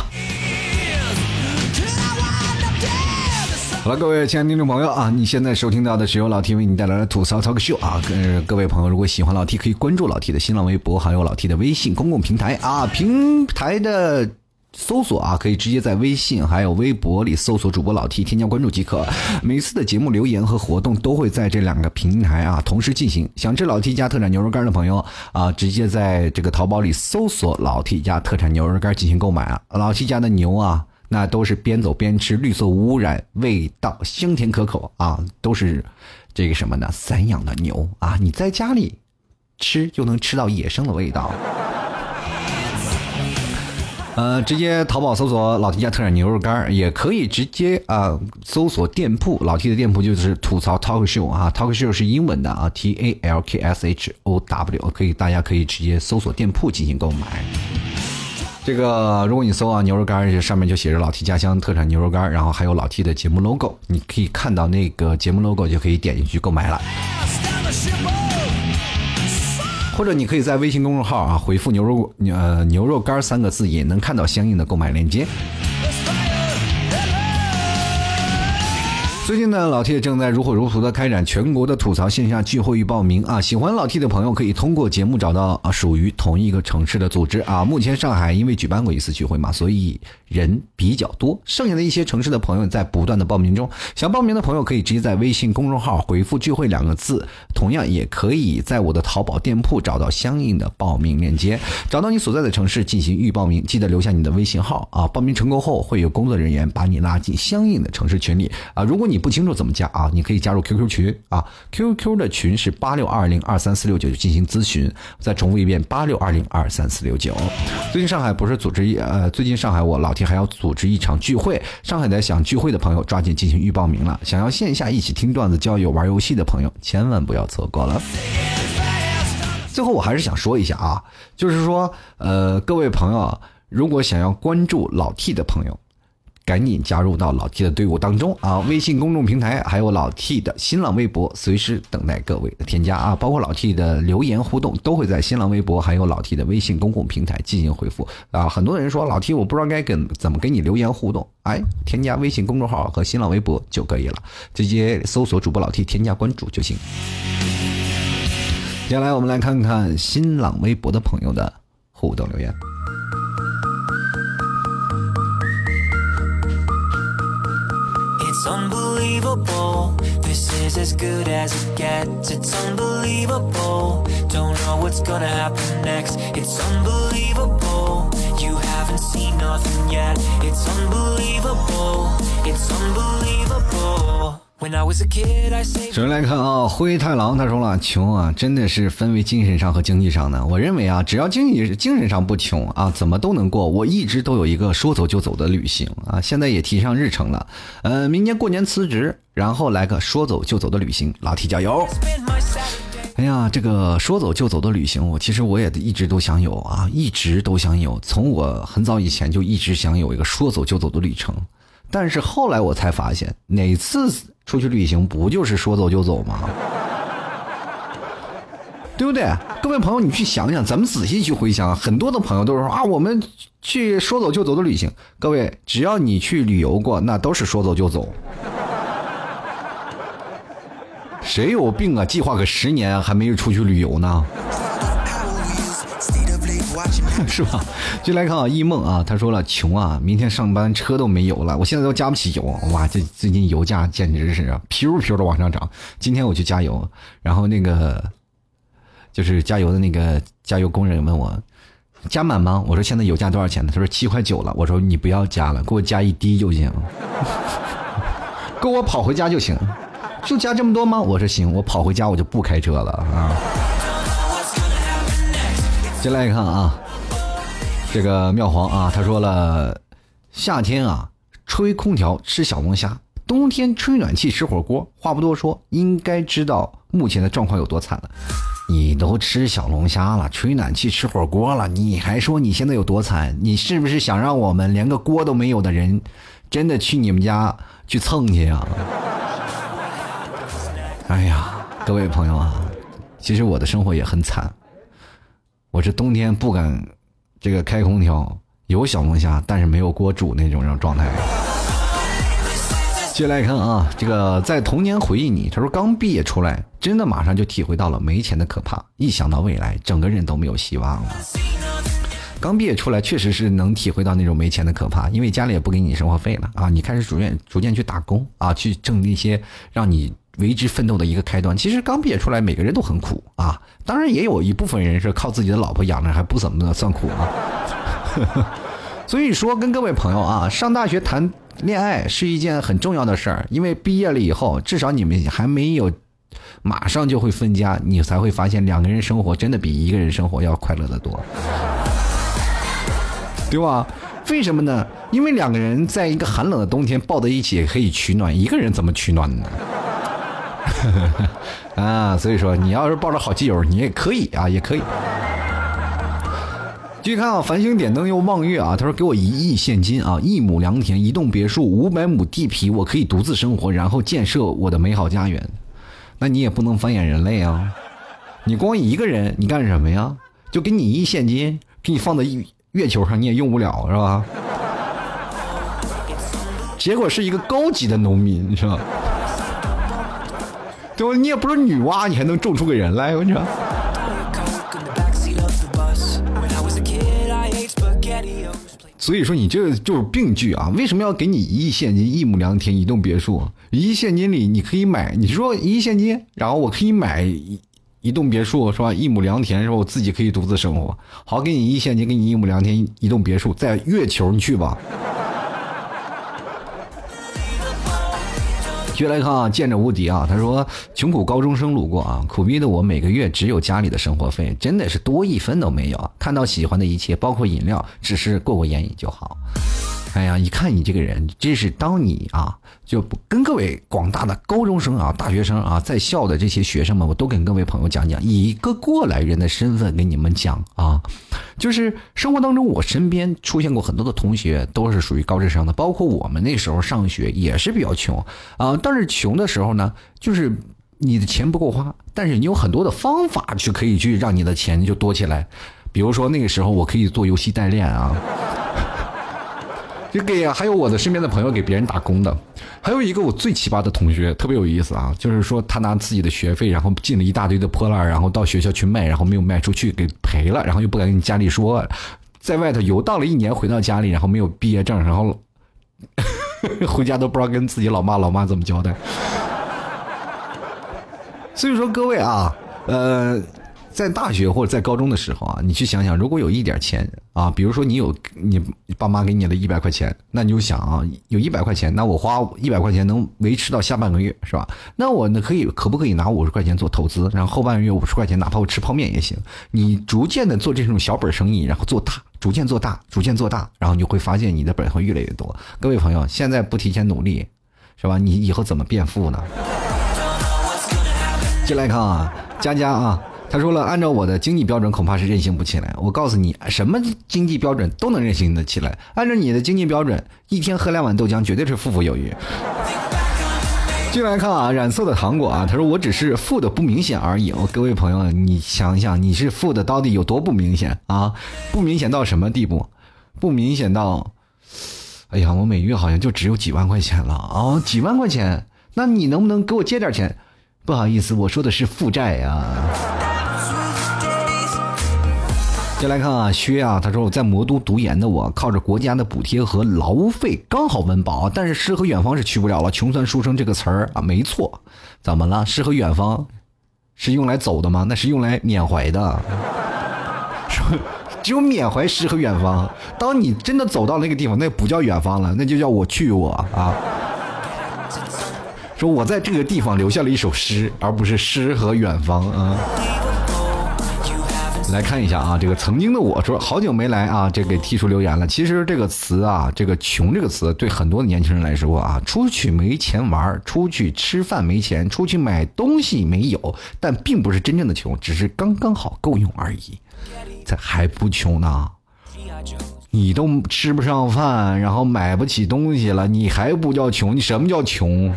[SPEAKER 1] 好了，各位亲爱的听众朋友啊，你现在收听到的是由老 T 为你带来的吐槽 talk show 啊。跟各位朋友，如果喜欢老 T，可以关注老 T 的新浪微博，还有老 T 的微信公共平台啊。平台的搜索啊，可以直接在微信还有微博里搜索主播老 T，添加关注即可。每次的节目留言和活动都会在这两个平台啊同时进行。想吃老 T 家特产牛肉干的朋友啊，直接在这个淘宝里搜索老 T 家特产牛肉干进行购买啊。老 T 家的牛啊。那都是边走边吃，绿色无污染，味道香甜可口啊！都是这个什么呢？散养的牛啊！你在家里吃就能吃到野生的味道。呃，直接淘宝搜索老 T 家特产牛肉干也可以直接啊搜索店铺，老 T 的店铺就是吐槽 Talk Show 啊，Talk Show 是英文的啊，T A L K S H O W，可以大家可以直接搜索店铺进行购买。这个，如果你搜啊牛肉干，上面就写着老 T 家乡特产牛肉干，然后还有老 T 的节目 logo，你可以看到那个节目 logo 就可以点进去购买了。或者你可以在微信公众号啊回复牛肉呃牛肉干三个字，也能看到相应的购买链接。最近呢，老 T 正在如火如荼的开展全国的吐槽线下聚会与报名啊！喜欢老 T 的朋友可以通过节目找到啊属于同一个城市的组织啊。目前上海因为举办过一次聚会嘛，所以人比较多。剩下的一些城市的朋友在不断的报名中，想报名的朋友可以直接在微信公众号回复“聚会”两个字，同样也可以在我的淘宝店铺找到相应的报名链接，找到你所在的城市进行预报名。记得留下你的微信号啊！报名成功后会有工作人员把你拉进相应的城市群里啊。如果你你不清楚怎么加啊？你可以加入 QQ 群啊，QQ 的群是八六二零二三四六九进行咨询。再重复一遍，八六二零二三四六九。最近上海不是组织一呃，最近上海我老铁还要组织一场聚会，上海的想聚会的朋友抓紧进行预报名了。想要线下一起听段子、交友、玩游戏的朋友，千万不要错过了。最后我还是想说一下啊，就是说呃，各位朋友，如果想要关注老 T 的朋友。赶紧加入到老 T 的队伍当中啊！微信公众平台还有老 T 的新浪微博，随时等待各位的添加啊！包括老 T 的留言互动，都会在新浪微博还有老 T 的微信公共平台进行回复啊！很多人说老 T 我不知道该跟怎么给你留言互动，哎，添加微信公众号和新浪微博就可以了，直接搜索主播老 T 添加关注就行。接下来我们来看看新浪微博的朋友的互动留言。Unbelievable. This is as good as it gets. It's unbelievable. Don't know what's gonna happen next. It's unbelievable. You haven't seen nothing yet. It's unbelievable. It's unbelievable. 首先来看啊，灰太狼他说了，穷啊，真的是分为精神上和经济上的。我认为啊，只要经济精神上不穷啊，怎么都能过。我一直都有一个说走就走的旅行啊，现在也提上日程了。呃，明年过年辞职，然后来个说走就走的旅行，老 T 加油！哎呀，这个说走就走的旅行，我其实我也一直都想有啊，一直都想有。从我很早以前就一直想有一个说走就走的旅程，但是后来我才发现，哪次。出去旅行不就是说走就走吗？[LAUGHS] 对不对？各位朋友，你去想想，咱们仔细去回想，很多的朋友都是说啊，我们去说走就走的旅行。各位，只要你去旅游过，那都是说走就走。谁有病啊？计划个十年还没有出去旅游呢？[LAUGHS] 是吧？就来看啊，一梦啊，他说了，穷啊，明天上班车都没有了，我现在都加不起油，哇，这最近油价简直是啊，飘飘的往上涨。今天我去加油，然后那个就是加油的那个加油工人问我，加满吗？我说现在油价多少钱呢？他说七块九了。我说你不要加了，给我加一滴就行，够我跑回家就行，就加这么多吗？我说行，我跑回家我就不开车了啊。进来看啊。这个妙皇啊，他说了，夏天啊吹空调吃小龙虾，冬天吹暖气吃火锅。话不多说，应该知道目前的状况有多惨了。你都吃小龙虾了，吹暖气吃火锅了，你还说你现在有多惨？你是不是想让我们连个锅都没有的人，真的去你们家去蹭去呀？哎呀，各位朋友啊，其实我的生活也很惨，我这冬天不敢。这个开空调有小龙虾，但是没有锅煮那种状态。接下来看啊，这个在童年回忆你，他说刚毕业出来，真的马上就体会到了没钱的可怕。一想到未来，整个人都没有希望了。刚毕业出来，确实是能体会到那种没钱的可怕，因为家里也不给你生活费了啊，你开始逐渐逐渐去打工啊，去挣那些让你。为之奋斗的一个开端。其实刚毕业出来，每个人都很苦啊。当然，也有一部分人是靠自己的老婆养着，还不怎么的算苦啊。[LAUGHS] 所以说，跟各位朋友啊，上大学谈恋爱是一件很重要的事儿，因为毕业了以后，至少你们还没有马上就会分家，你才会发现两个人生活真的比一个人生活要快乐的多，对吧？为什么呢？因为两个人在一个寒冷的冬天抱在一起可以取暖，一个人怎么取暖呢？[LAUGHS] 啊，所以说你要是抱着好基友，你也可以啊，也可以。继续看啊，繁星点灯又望月啊，他说给我一亿现金啊，一亩良田，一栋别墅，五百亩地皮，我可以独自生活，然后建设我的美好家园。那你也不能繁衍人类啊，你光一个人，你干什么呀？就给你一亿现金，给你放在月球上，你也用不了是吧？结果是一个高级的农民是吧？对吧？你也不是女娲，你还能种出个人来？我跟你说。所以说你这就是病句啊！为什么要给你一亿现金、一亩良田、一栋别墅？一亿现金里你可以买，你说一亿现金，然后我可以买一一栋别墅是吧？一亩良田是吧？我自己可以独自生活。好，给你一亿现金，给你一亩良田、一栋别墅，在月球你去吧。接来看啊，见着无敌啊！他说：“穷苦高中生路过啊，苦逼的我每个月只有家里的生活费，真的是多一分都没有。看到喜欢的一切，包括饮料，只是过过眼瘾就好。”哎呀，一看你这个人，真是当你啊，就跟各位广大的高中生啊、大学生啊，在校的这些学生们，我都跟各位朋友讲讲，以一个过来人的身份跟你们讲啊，就是生活当中我身边出现过很多的同学，都是属于高智商的，包括我们那时候上学也是比较穷啊，但是穷的时候呢，就是你的钱不够花，但是你有很多的方法去可以去让你的钱就多起来，比如说那个时候我可以做游戏代练啊。就给还有我的身边的朋友给别人打工的，还有一个我最奇葩的同学特别有意思啊，就是说他拿自己的学费，然后进了一大堆的破烂，然后到学校去卖，然后没有卖出去给赔了，然后又不敢跟你家里说，在外头游荡了一年，回到家里，然后没有毕业证，然后 [LAUGHS] 回家都不知道跟自己老妈老妈怎么交代。所以说各位啊，呃。在大学或者在高中的时候啊，你去想想，如果有一点钱啊，比如说你有你爸妈给你的一百块钱，那你就想啊，有一百块钱，那我花一百块钱能维持到下半个月是吧？那我呢可以可不可以拿五十块钱做投资，然后后半个月五十块钱，哪怕我吃泡面也行。你逐渐的做这种小本生意，然后做大，逐渐做大，逐渐做大，然后你会发现你的本会越来越多。各位朋友，现在不提前努力，是吧？你以后怎么变富呢？进来看啊，佳佳啊，他说了，按照我的经济标准，恐怕是任性不起来。我告诉你，什么经济标准都能任性的起来。按照你的经济标准，一天喝两碗豆浆，绝对是富富有余。进来看啊，染色的糖果啊，他说我只是富的不明显而已。各位朋友，你想一想，你是富的到底有多不明显啊？不明显到什么地步？不明显到，哎呀，我每月好像就只有几万块钱了啊，几万块钱，那你能不能给我借点钱？不好意思，我说的是负债呀。再来看啊，薛啊，他说我在魔都读研的我，靠着国家的补贴和劳务费刚好温饱，但是诗和远方是去不了了。穷酸书生这个词儿啊，没错，怎么了？诗和远方是用来走的吗？那是用来缅怀的。说只有缅怀诗和远方。当你真的走到那个地方，那不叫远方了，那就叫我去我啊。说我在这个地方留下了一首诗，而不是诗和远方啊。来看一下啊，这个曾经的我说好久没来啊，这给提出留言了。其实这个词啊，这个穷这个词对很多的年轻人来说啊，出去没钱玩，出去吃饭没钱，出去买东西没有，但并不是真正的穷，只是刚刚好够用而已。这还不穷呢，你都吃不上饭，然后买不起东西了，你还不叫穷？你什么叫穷？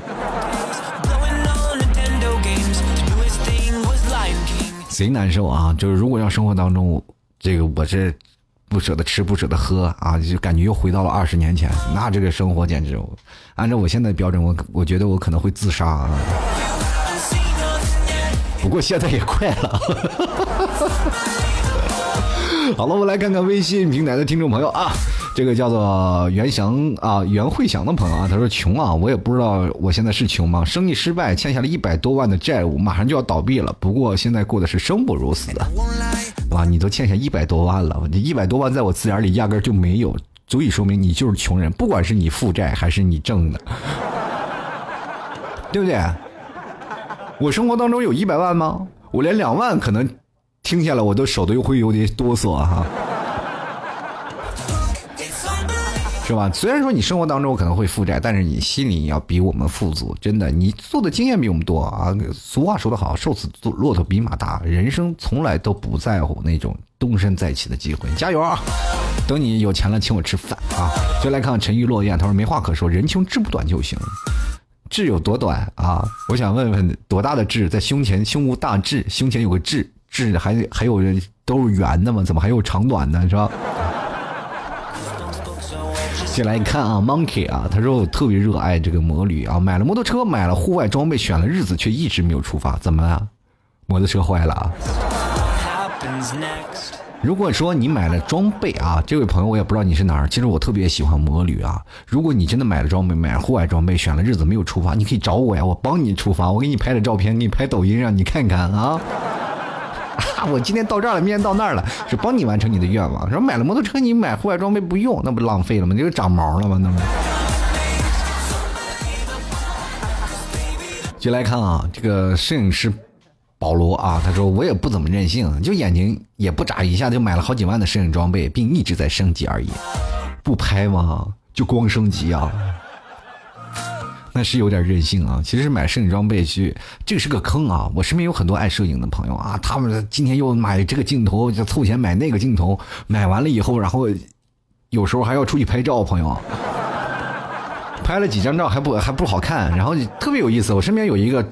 [SPEAKER 1] 贼难受啊！就是如果要生活当中，这个我这不舍得吃不舍得喝啊，就感觉又回到了二十年前，那这个生活简直，按照我现在的标准，我我觉得我可能会自杀啊。不过现在也快了。[LAUGHS] 好了，我们来看看微信平台的听众朋友啊。这个叫做袁翔啊，袁慧祥的朋友啊，他说穷啊，我也不知道我现在是穷吗？生意失败，欠下了一百多万的债务，马上就要倒闭了。不过现在过的是生不如死的，哇，你都欠下一百多万了，你一百多万在我字眼里压根就没有，足以说明你就是穷人，不管是你负债还是你挣的，[LAUGHS] 对不对？我生活当中有一百万吗？我连两万可能听下来我都手都会有点哆嗦哈。是吧？虽然说你生活当中可能会负债，但是你心里要比我们富足。真的，你做的经验比我们多啊。俗话说得好，瘦死骆驼比马大。人生从来都不在乎那种东山再起的机会。加油啊！等你有钱了，请我吃饭啊！就来看看沉鱼落雁，他说没话可说，人穷志不短就行。志有多短啊？我想问问，多大的志在胸前？胸无大志，胸前有个志，志还还有都是圆的吗？怎么还有长短呢？是吧？进来一看啊，Monkey 啊，他说我特别热爱这个摩旅啊，买了摩托车，买了户外装备，选了日子，却一直没有出发，怎么了？摩托车坏了啊？如果说你买了装备啊，这位朋友我也不知道你是哪儿，其实我特别喜欢摩旅啊。如果你真的买了装备，买了户外装备，选了日子没有出发，你可以找我呀，我帮你出发，我给你拍的照片，给你拍抖音让你看看啊。[LAUGHS] 我今天到这儿了，明天到那儿了，是帮你完成你的愿望。说买了摩托车，你买户外装备不用，那不浪费了吗？这个长毛了吗？那不。就来看啊，这个摄影师保罗啊，他说我也不怎么任性，就眼睛也不眨，一下就买了好几万的摄影装备，并一直在升级而已。不拍吗？就光升级啊。那是有点任性啊！其实买摄影装备去，这是个坑啊！我身边有很多爱摄影的朋友啊，他们今天又买这个镜头，就凑钱买那个镜头，买完了以后，然后有时候还要出去拍照，朋友，拍了几张照还不还不好看，然后特别有意思。我身边有一个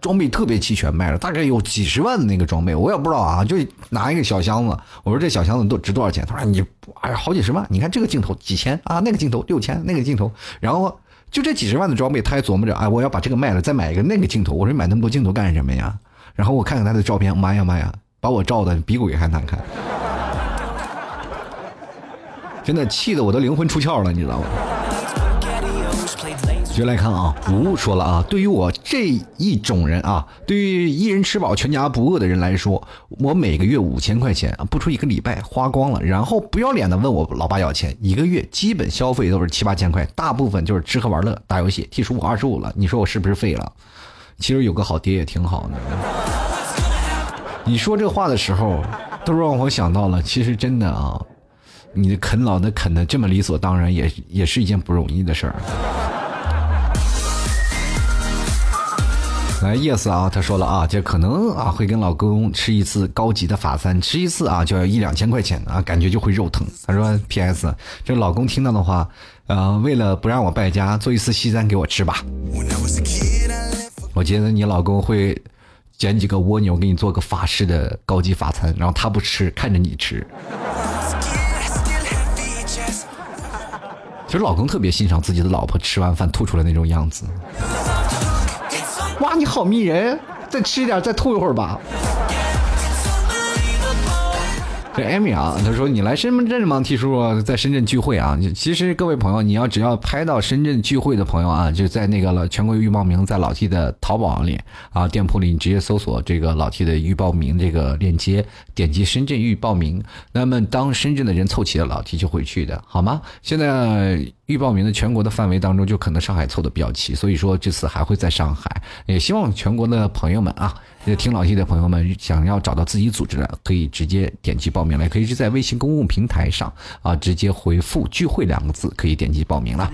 [SPEAKER 1] 装备特别齐全，卖了大概有几十万的那个装备，我也不知道啊，就拿一个小箱子，我说这小箱子都值多少钱？他说你哎呀好几十万，你看这个镜头几千啊，那个镜头六千，那个镜头，然后。就这几十万的装备，他还琢磨着，哎，我要把这个卖了，再买一个那个镜头。我说买那么多镜头干什么呀？然后我看看他的照片，妈呀妈呀，把我照的比鬼还难看，[LAUGHS] 真的气得我都灵魂出窍了，你知道吗？就来看啊，吴说了啊，对于我这一种人啊，对于一人吃饱全家不饿的人来说，我每个月五千块钱啊，不出一个礼拜花光了，然后不要脸的问我老爸要钱，一个月基本消费都是七八千块，大部分就是吃喝玩乐、打游戏。T 叔我二十五了，你说我是不是废了？其实有个好爹也挺好的。你说这话的时候，都让我想到了，其实真的啊，你啃老的啃的这么理所当然，也也是一件不容易的事儿。来，yes 啊，他说了啊，这可能啊会跟老公吃一次高级的法餐，吃一次啊就要一两千块钱啊，感觉就会肉疼。他说，P.S. 这老公听到的话，呃，为了不让我败家，做一次西餐给我吃吧。我觉得你老公会捡几个蜗牛给你做个法式的高级法餐，然后他不吃，看着你吃。其实老公特别欣赏自己的老婆吃完饭吐出来那种样子。哇，你好迷人！再吃一点，再吐一会儿吧。这艾米啊，他说你来深圳吗？T 叔在深圳聚会啊。其实各位朋友，你要只要拍到深圳聚会的朋友啊，就在那个了全国预报名，在老 T 的淘宝里啊店铺里，你直接搜索这个老 T 的预报名这个链接，点击深圳预报名。那么当深圳的人凑齐了，老 T 就会去的，好吗？现在预报名的全国的范围当中，就可能上海凑的比较齐，所以说这次还会在上海。也希望全国的朋友们啊。听老 T 的朋友们，想要找到自己组织的，可以直接点击报名来，可以是在微信公共平台上啊，直接回复“聚会”两个字，可以点击报名了。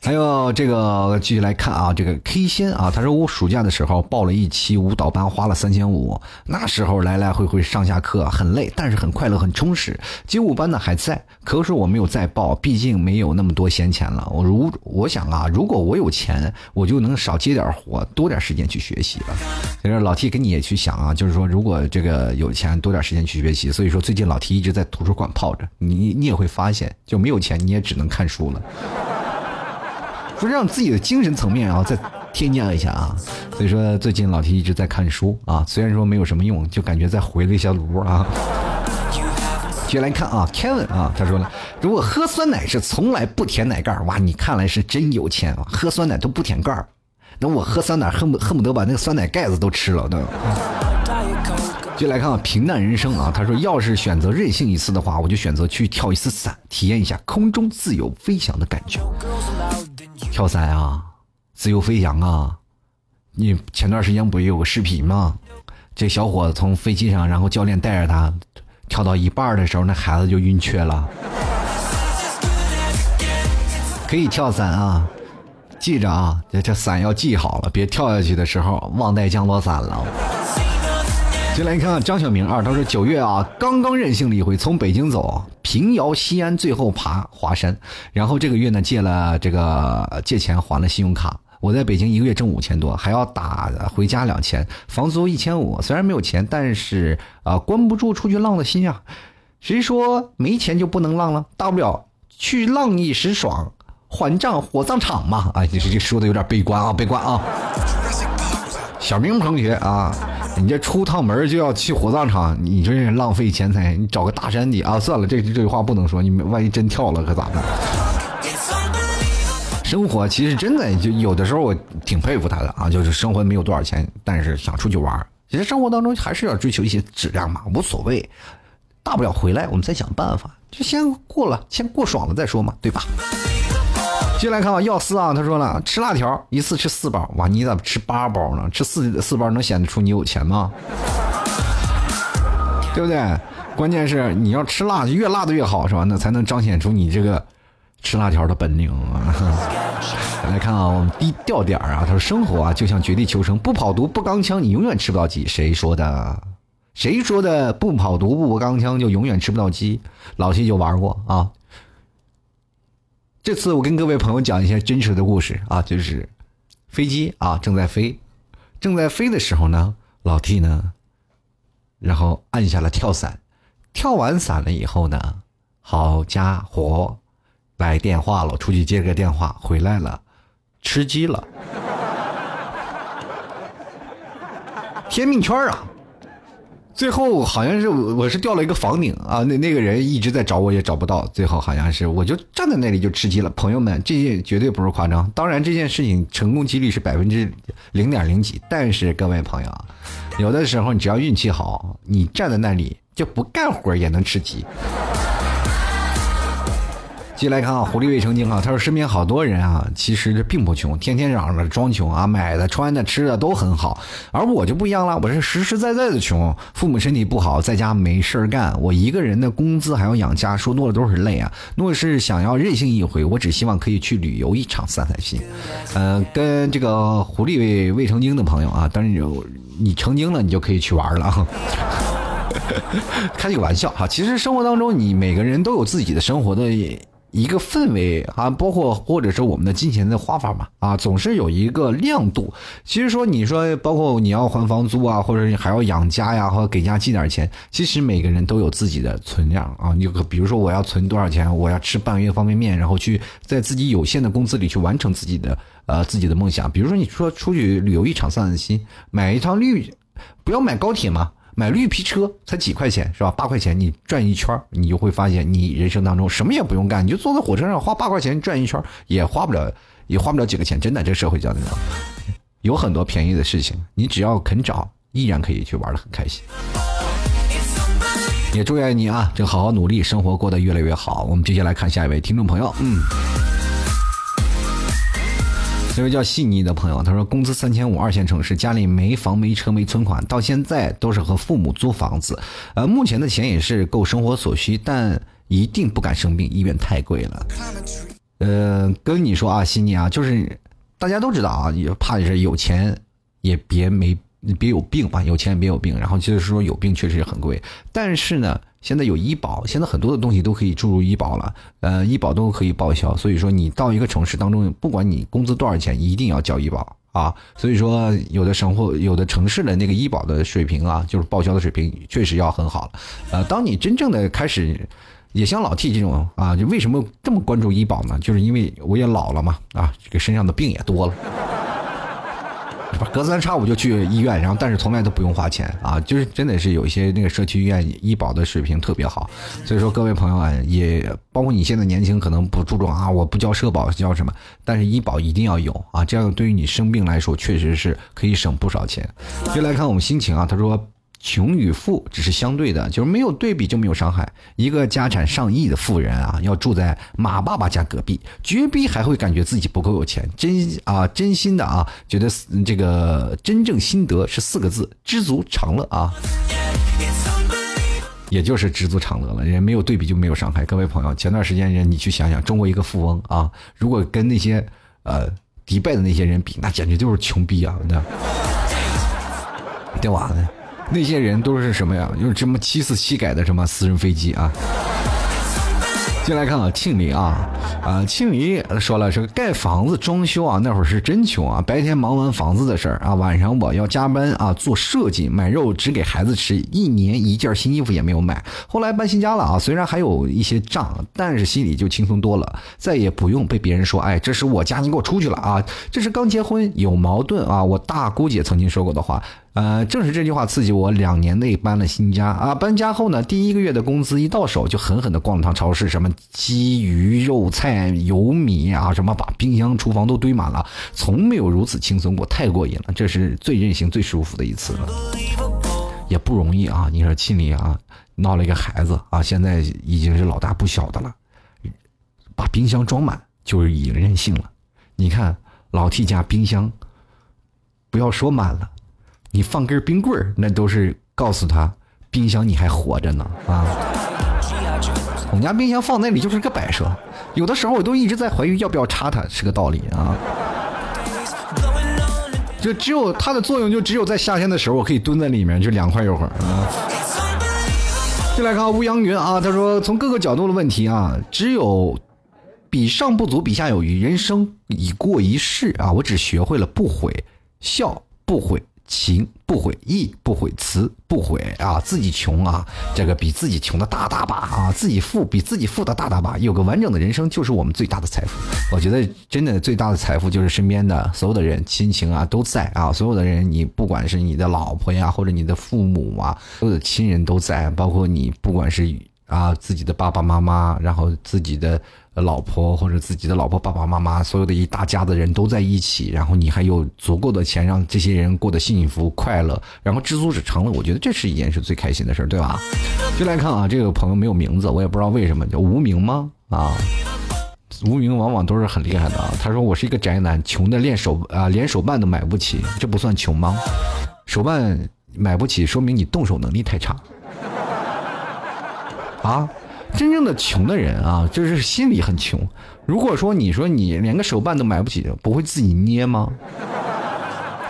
[SPEAKER 1] 还有这个继续来看啊，这个 K 仙啊，他说我暑假的时候报了一期舞蹈班，花了三千五。那时候来来回回上下课很累，但是很快乐很充实。街舞班呢还在，可是我没有再报，毕竟没有那么多闲钱了。我如我想啊，如果我有钱，我就能少接点活，多点时间去学习了。其实老 T 跟你也去想啊，就是说如果这个有钱，多点时间去学习。所以说最近老 T 一直在图书馆泡着，你你也会发现，就没有钱你也只能看书了。说让自己的精神层面啊再添加一下啊，所以说最近老 T 一直在看书啊，虽然说没有什么用，就感觉在回了一下炉啊。接下来看啊，Kevin 啊，他说了，如果喝酸奶是从来不舔奶盖哇，你看来是真有钱啊，喝酸奶都不舔盖儿，那我喝酸奶恨不恨不得把那个酸奶盖子都吃了都。接下来看啊，平淡人生啊，他说要是选择任性一次的话，我就选择去跳一次伞，体验一下空中自由飞翔的感觉。跳伞啊，自由飞翔啊！你前段时间不也有个视频吗？这小伙子从飞机上，然后教练带着他跳到一半的时候，那孩子就晕厥了。可以跳伞啊，记着啊，这这伞要系好了，别跳下去的时候忘带降落伞了。进来看张小明啊，他说九月啊，刚刚任性了一回，从北京走，平遥西安，最后爬华山，然后这个月呢借了这个借钱还了信用卡。我在北京一个月挣五千多，还要打回家两千，房租一千五。虽然没有钱，但是啊，关不住出去浪的心啊。谁说没钱就不能浪了？大不了去浪一时爽，还账火葬场嘛。啊，这这说的有点悲观啊，悲观啊。小明同学啊。你这出趟门就要去火葬场，你这是浪费钱财。你找个大山底啊，算了，这这句话不能说，你们万一真跳了可咋办？生活其实真的就有的时候我挺佩服他的啊，就是生活没有多少钱，但是想出去玩。其实生活当中还是要追求一些质量嘛，无所谓，大不了回来我们再想办法，就先过了，先过爽了再说嘛，对吧？接下来看啊，药师啊，他说了，吃辣条一次吃四包，哇，你咋吃八包呢？吃四四包能显得出你有钱吗？对不对？关键是你要吃辣，越辣的越好，是吧？那才能彰显出你这个吃辣条的本领啊！来看啊，我们低调点啊，他说生活啊就像绝地求生，不跑毒不钢枪，你永远吃不到鸡。谁说的？谁说的？不跑毒不钢枪就永远吃不到鸡？老七就玩过啊。这次我跟各位朋友讲一些真实的故事啊，就是飞机啊正在飞，正在飞的时候呢，老 T 呢，然后按下了跳伞，跳完伞了以后呢，好家伙，来电话了，出去接个电话，回来了，吃鸡了，天命圈啊，最后好像是我我是掉了一个房顶啊，那那个人一直在找我也找不到，最后好像是我就站在那里就吃鸡了。朋友们，这些绝对不是夸张，当然这件事情成功几率是百分之零点零几，但是各位朋友，有的时候你只要运气好，你站在那里就不干活也能吃鸡。接下来看啊，狐狸未成精啊，他说身边好多人啊，其实这并不穷，天天嚷着装穷啊，买的、穿的、吃的都很好，而我就不一样了，我是实实在在的穷，父母身体不好，在家没事儿干，我一个人的工资还要养家，说多了都是泪啊。若是想要任性一回，我只希望可以去旅游一场散散心。呃，跟这个狐狸未未成精的朋友啊，当然有你成精了，你就可以去玩了。开这个玩笑哈，其实生活当中你每个人都有自己的生活的。一个氛围啊，包括或者是我们的金钱的花法嘛，啊，总是有一个亮度。其实说你说，包括你要还房租啊，或者你还要养家呀，或者给家寄点钱，其实每个人都有自己的存量啊。你比如说，我要存多少钱，我要吃半个月方便面，然后去在自己有限的工资里去完成自己的呃自己的梦想。比如说，你说出去旅游一场散散心，买一趟绿，不要买高铁嘛。买绿皮车才几块钱是吧？八块钱你转一圈，你就会发现你人生当中什么也不用干，你就坐在火车上花八块钱转一圈，也花不了，也花不了几个钱。真的，这社会叫那种，有很多便宜的事情，你只要肯找，依然可以去玩的很开心。也祝愿你啊，这好好努力，生活过得越来越好。我们接下来看下一位听众朋友，嗯。这位叫细腻的朋友，他说工资三千五，二线城市，家里没房没车没存款，到现在都是和父母租房子，呃，目前的钱也是够生活所需，但一定不敢生病，医院太贵了。呃，跟你说啊，细腻啊，就是大家都知道啊，也怕是有钱也别没别有病吧，有钱也别有病，然后就是说有病确实很贵，但是呢。现在有医保，现在很多的东西都可以注入医保了，呃，医保都可以报销。所以说，你到一个城市当中，不管你工资多少钱，一定要交医保啊。所以说，有的生活、有的城市的那个医保的水平啊，就是报销的水平，确实要很好了。呃，当你真正的开始，也像老 T 这种啊，就为什么这么关注医保呢？就是因为我也老了嘛，啊，这个身上的病也多了。隔三差五就去医院，然后但是从来都不用花钱啊，就是真的是有一些那个社区医院医保的水平特别好，所以说各位朋友啊，也包括你现在年轻可能不注重啊，我不交社保交什么，但是医保一定要有啊，这样对于你生病来说确实是可以省不少钱。就来看我们心情啊，他说。穷与富只是相对的，就是没有对比就没有伤害。一个家产上亿的富人啊，要住在马爸爸家隔壁，绝逼还会感觉自己不够有钱。真啊，真心的啊，觉得这个真正心得是四个字：知足常乐啊。也就是知足常乐了。人没有对比就没有伤害。各位朋友，前段时间人你去想想，中国一个富翁啊，如果跟那些呃迪拜的那些人比，那简直就是穷逼啊！那对吧？那些人都是什么呀？用什么七四七改的什么私人飞机啊？进来看啊，庆黎啊，啊，庆黎说了，这个盖房子装修啊，那会儿是真穷啊，白天忙完房子的事儿啊，晚上我要加班啊，做设计，买肉只给孩子吃，一年一件新衣服也没有买。后来搬新家了啊，虽然还有一些账，但是心里就轻松多了，再也不用被别人说，哎，这是我家，你给我出去了啊，这是刚结婚有矛盾啊。我大姑姐曾经说过的话。呃，正是这句话刺激我，两年内搬了新家啊！搬家后呢，第一个月的工资一到手，就狠狠的逛了趟超市，什么鸡、鱼、肉菜、油米啊，什么把冰箱、厨房都堆满了，从没有如此轻松过，太过瘾了！这是最任性、最舒服的一次了，也不容易啊！你说庆里啊，闹了一个孩子啊，现在已经是老大不小的了，把冰箱装满就是已经任性了。你看老 T 家冰箱，不要说满了。你放根冰棍儿，那都是告诉他冰箱你还活着呢啊！我们家冰箱放那里就是个摆设，有的时候我都一直在怀疑要不要插它，是个道理啊。就只有它的作用，就只有在夏天的时候，我可以蹲在里面就凉快一会儿啊。就来看乌阳云啊，他说从各个角度的问题啊，只有比上不足，比下有余，人生已过一世啊，我只学会了不悔笑，不悔。情不悔意不悔辞不悔啊，自己穷啊，这个比自己穷的大大把啊，自己富比自己富的大大把，有个完整的人生就是我们最大的财富。我觉得真的最大的财富就是身边的所有的人，亲情啊都在啊，所有的人，你不管是你的老婆呀，或者你的父母啊，所有的亲人都在，包括你不管是啊自己的爸爸妈妈，然后自己的。老婆或者自己的老婆爸爸妈妈，所有的一大家子人都在一起，然后你还有足够的钱让这些人过得幸福快乐，然后知足者成了。我觉得这是一件是最开心的事儿对吧？就来看啊，这个朋友没有名字，我也不知道为什么叫无名吗？啊，无名往往都是很厉害的啊。他说我是一个宅男，穷的连手啊连手办都买不起，这不算穷吗？手办买不起，说明你动手能力太差啊。真正的穷的人啊，就是心里很穷。如果说你说你连个手办都买不起，不会自己捏吗？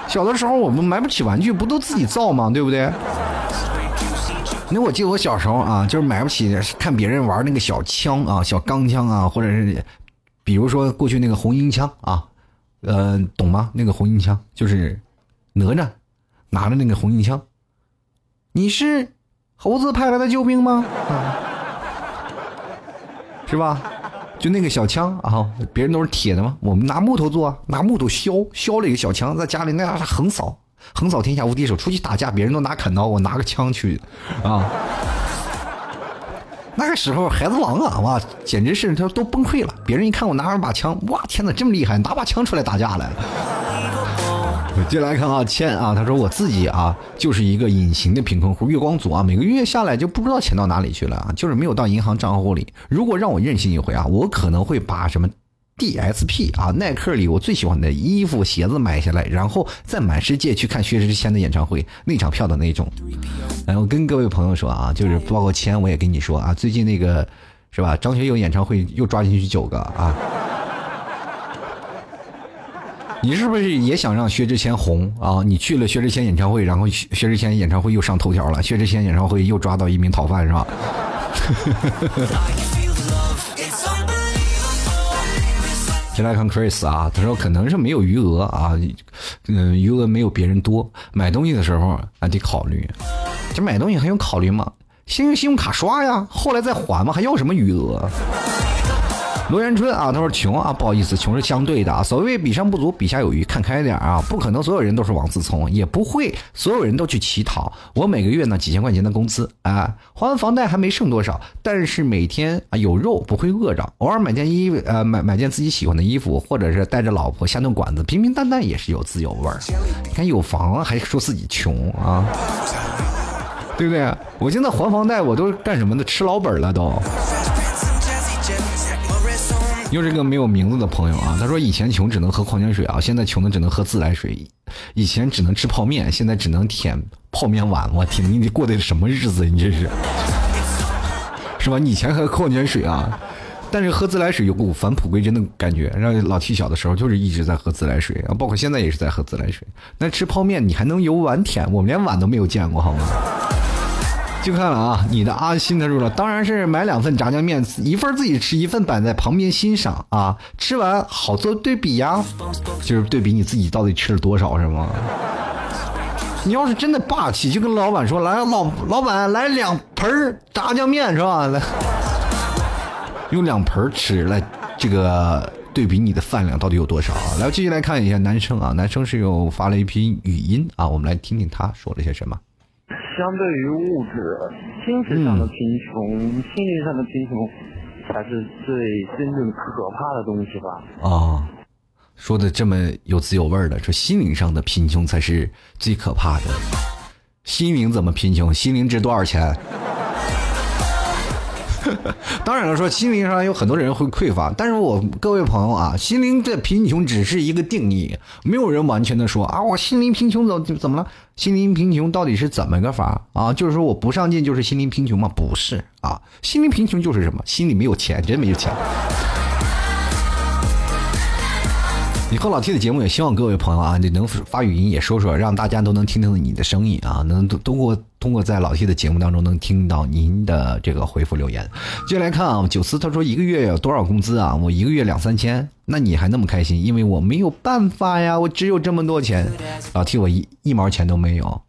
[SPEAKER 1] 小的时候我们买不起玩具，不都自己造吗？对不对？那我记得我小时候啊，就是买不起，看别人玩那个小枪啊，小钢枪啊，或者是比如说过去那个红缨枪啊，呃，懂吗？那个红缨枪就是哪吒拿着那个红缨枪，你是猴子派来的救兵吗？啊。是吧？就那个小枪啊，别人都是铁的嘛，我们拿木头做，拿木头削削了一个小枪，在家里那样横扫，横扫天下无敌手。出去打架，别人都拿砍刀，我拿个枪去，啊！[LAUGHS] 那个时候孩子王啊，哇，简直是他都崩溃了。别人一看我拿着把枪，哇，天哪，这么厉害，拿把枪出来打架来了。[LAUGHS] 接来看啊，钱啊，他说我自己啊就是一个隐形的贫困户，月光族啊，每个月下来就不知道钱到哪里去了啊，就是没有到银行账户里。如果让我任性一回啊，我可能会把什么 DSP 啊、耐克里我最喜欢的衣服、鞋子买下来，然后再满世界去看薛之谦的演唱会，那场票的那种。然后跟各位朋友说啊，就是包括谦，我也跟你说啊，最近那个是吧，张学友演唱会又抓进去九个啊。[LAUGHS] 你是不是也想让薛之谦红啊？你去了薛之谦演唱会，然后薛之谦演唱会又上头条了，薛之谦演唱会又抓到一名逃犯是吧？[LAUGHS] 先来看 Chris 啊，他说可能是没有余额啊，嗯，余额没有别人多，买东西的时候还得考虑，这买东西还用考虑吗？先用信用卡刷呀，后来再还嘛，还要什么余额？罗元春啊，他说穷啊，不好意思，穷是相对的啊。所谓比上不足，比下有余，看开点啊，不可能所有人都是王思聪，也不会所有人都去乞讨。我每个月呢几千块钱的工资啊，还完房贷还没剩多少，但是每天啊有肉不会饿着，偶尔买件衣呃买买件自己喜欢的衣服，或者是带着老婆下顿馆子，平平淡淡也是有滋有味儿。你看有房还说自己穷啊，对不对？我现在还房贷我都干什么呢？吃老本了都。又是个没有名字的朋友啊，他说以前穷只能喝矿泉水啊，现在穷的只能喝自来水；以前只能吃泡面，现在只能舔泡面碗。我天，你得过的什么日子？你这是，是吧？以前喝矿泉水啊，但是喝自来水有股返璞归真的感觉。让老 T 小的时候就是一直在喝自来水啊，包括现在也是在喝自来水。那吃泡面你还能有碗舔？我们连碗都没有见过，好吗？就看了啊，你的阿心他说了，当然是买两份炸酱面，一份自己吃，一份摆在旁边欣赏啊。吃完好做对比呀，就是对比你自己到底吃了多少，是吗？你要是真的霸气，就跟老板说，来老老板来两盆炸酱面是吧？来，用两盆吃来，这个对比你的饭量到底有多少啊？来，继续来看一下男生啊，男生是有发了一批语音啊，我们来听听他说了些什么。
[SPEAKER 2] 相对于物质、精神上的贫穷，心灵上的贫穷才是最真正可怕的东西吧？
[SPEAKER 1] 啊，说的这么有滋有味的，说心灵上的贫穷才是最可怕的。心灵怎么贫穷？心灵值多少钱？[LAUGHS] 当然了，说心灵上有很多人会匮乏，但是我各位朋友啊，心灵的贫穷只是一个定义，没有人完全的说啊，我心灵贫穷怎怎么了？心灵贫穷到底是怎么个法啊？就是说我不上进就是心灵贫穷吗？不是啊，心灵贫穷就是什么？心里没有钱，真没有钱。以后老 T 的节目也希望各位朋友啊，你能发语音也说说，让大家都能听听你的声音啊，能通过通过在老 T 的节目当中能听到您的这个回复留言。接下来看啊，九思他说一个月有多少工资啊？我一个月两三千，那你还那么开心？因为我没有办法呀，我只有这么多钱，老 T 我一一毛钱都没有，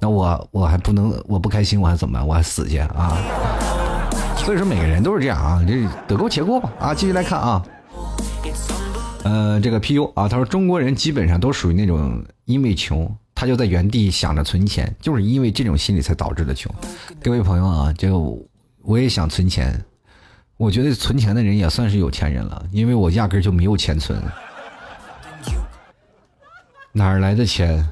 [SPEAKER 1] 那我我还不能我不开心我还怎么办？我还死去啊？所以说每个人都是这样啊，这得过且过吧啊。继续来看啊。呃，这个 PU 啊，他说中国人基本上都属于那种因为穷，他就在原地想着存钱，就是因为这种心理才导致的穷。各位朋友啊，这个我也想存钱，我觉得存钱的人也算是有钱人了，因为我压根就没有钱存，哪儿来的钱？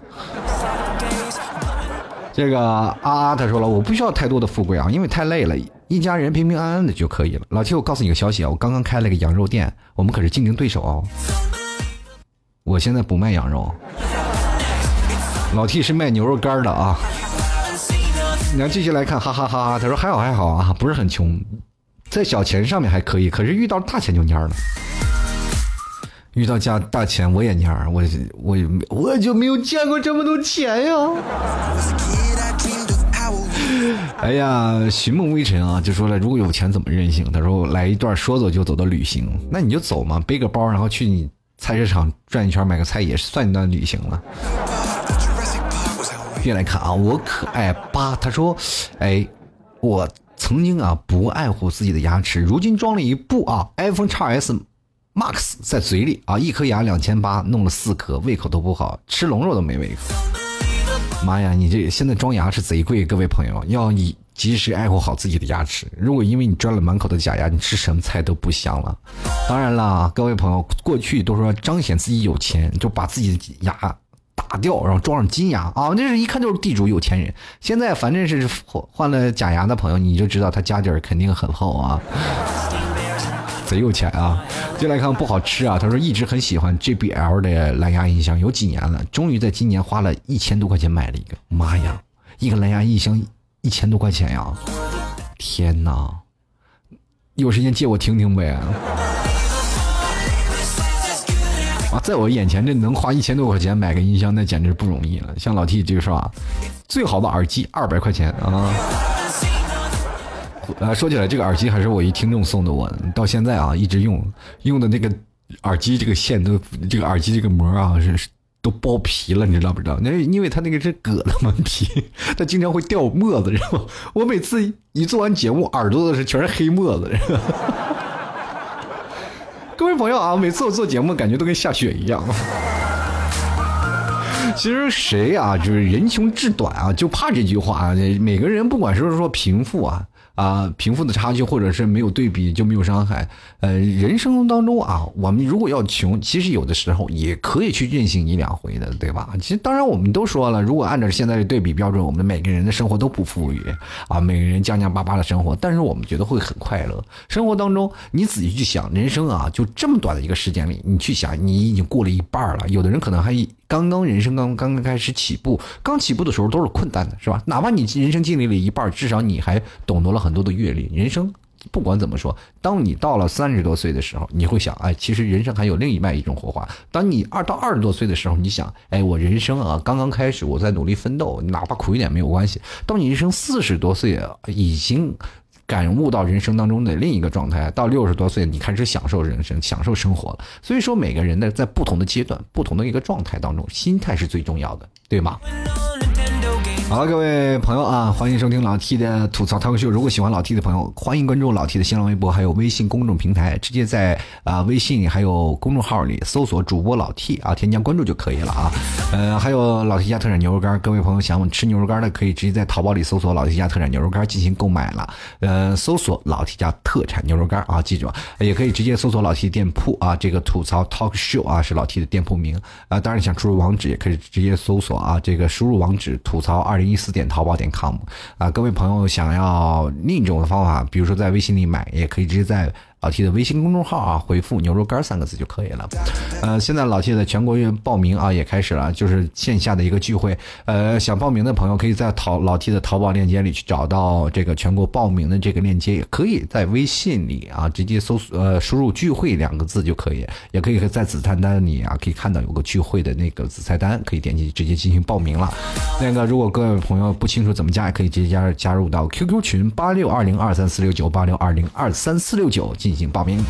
[SPEAKER 1] 这个啊，他说了，我不需要太多的富贵啊，因为太累了。一家人平平安安的就可以了。老七，我告诉你个消息啊，我刚刚开了个羊肉店，我们可是竞争对手哦。我现在不卖羊肉，老 T 是卖牛肉干的啊。你要继续来看，哈哈哈哈。他说还好还好啊，不是很穷，在小钱上面还可以，可是遇到大钱就蔫了。遇到家大钱我也蔫，我我我就没有见过这么多钱呀。[LAUGHS] 哎呀，寻梦微尘啊，就说了，如果有钱怎么任性？他说来一段说走就走的旅行，那你就走嘛，背个包，然后去你菜市场转一圈，买个菜也是算一段旅行了。越来看啊，我可爱八，他说，哎，我曾经啊不爱护自己的牙齿，如今装了一部啊 iPhone x S Max 在嘴里啊，一颗牙两千八，弄了四颗，胃口都不好，吃龙肉都没胃口。妈呀，你这现在装牙是贼贵，各位朋友要你及时爱护好自己的牙齿。如果因为你装了满口的假牙，你吃什么菜都不香了。当然了，各位朋友，过去都说彰显自己有钱，就把自己的牙打掉，然后装上金牙啊，那是一看就是地主有钱人。现在反正是换了假牙的朋友，你就知道他家底儿肯定很厚啊。贼有钱啊！进来看不好吃啊。他说一直很喜欢 JBL 的蓝牙音箱，有几年了，终于在今年花了一千多块钱买了一个。妈呀，一个蓝牙音箱一千多块钱呀！天哪，有时间借我听听呗。啊，在我眼前这能花一千多块钱买个音箱，那简直不容易了。像老 T 这个是吧？最好的耳机二百块钱啊。啊，说起来，这个耳机还是我一听众送的，我到现在啊一直用，用的那个耳机这个线都，这个耳机这个膜啊是都剥皮了，你知道不知道？那因为它那个是革的嘛皮，它经常会掉沫子，知道吗？我每次一做完节目，耳朵都是全是黑沫子。[LAUGHS] 各位朋友啊，每次我做节目，感觉都跟下雪一样。[LAUGHS] 其实谁啊，就是人穷志短啊，就怕这句话啊。每个人不管是不是说贫富啊。啊，贫富的差距，或者是没有对比就没有伤害。呃，人生当中啊，我们如果要穷，其实有的时候也可以去任性一两回的，对吧？其实当然我们都说了，如果按照现在的对比标准，我们每个人的生活都不富裕啊，每个人将将巴巴的生活，但是我们觉得会很快乐。生活当中，你仔细去想，人生啊，就这么短的一个时间里，你去想，你已经过了一半了。有的人可能还刚刚人生刚刚开始起步，刚起步的时候都是困难的，是吧？哪怕你人生经历了一半，至少你还懂得了。很多的阅历，人生不管怎么说，当你到了三十多岁的时候，你会想，哎，其实人生还有另一外一种火花。当你二到二十多岁的时候，你想，哎，我人生啊刚刚开始，我在努力奋斗，哪怕苦一点没有关系。到你人生四十多岁，已经感悟到人生当中的另一个状态，到六十多岁，你开始享受人生，享受生活了。所以说，每个人的，在不同的阶段、不同的一个状态当中，心态是最重要的，对吗？好了，各位朋友啊，欢迎收听老 T 的吐槽脱口秀。如果喜欢老 T 的朋友，欢迎关注老 T 的新浪微博，还有微信公众平台，直接在啊微信还有公众号里搜索主播老 T 啊，添加关注就可以了啊。呃，还有老 T 家特产牛肉干，各位朋友想吃牛肉干的，可以直接在淘宝里搜索老 T 家特产牛肉干进行购买了。呃，搜索老 T 家特产牛肉干啊，记住，也可以直接搜索老 T 店铺啊，这个吐槽 talk show 啊是老 T 的店铺名啊。当然想输入网址也可以直接搜索啊，这个输入网址吐槽二。一四点淘宝点 com 啊，各位朋友想要另一种的方法，比如说在微信里买，也可以直接在
[SPEAKER 3] 老 T 的微信公众号啊，回复“牛肉干”三个字就可以了。呃，现在老 T 的全国报名啊也开始了，就是线下的一个聚会。呃，想报名的朋友可以在淘老 T 的淘宝链接里去找到这个全国报名的这个链接，也可以在微信里啊直接搜索呃输入“聚会”两个字就可以，也可以在子菜单里啊可以看到有个聚会的那个子菜单，可以点击直接进行报名了。那个如果各位朋友不清楚怎么加，也可以直接加加入到 QQ 群八六二零二三四六九八六二零二三四六九进行报名。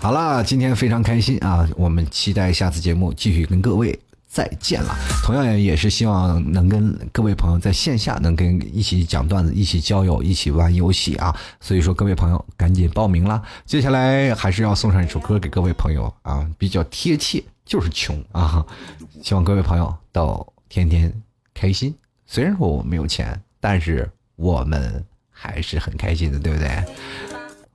[SPEAKER 3] 好了，今天非常开心啊！我们期待下次节目继续跟各位再见了。同样也是希望能跟各位朋友在线下能跟一起讲段子、一起交友、一起玩游戏啊！所以说各位朋友赶紧报名啦！接下来还是要送上一首歌给各位朋友啊，比较贴切，就是穷啊！希望各位朋友都天天开心。虽然说我没有钱，但是我们还是很开心的，对不对？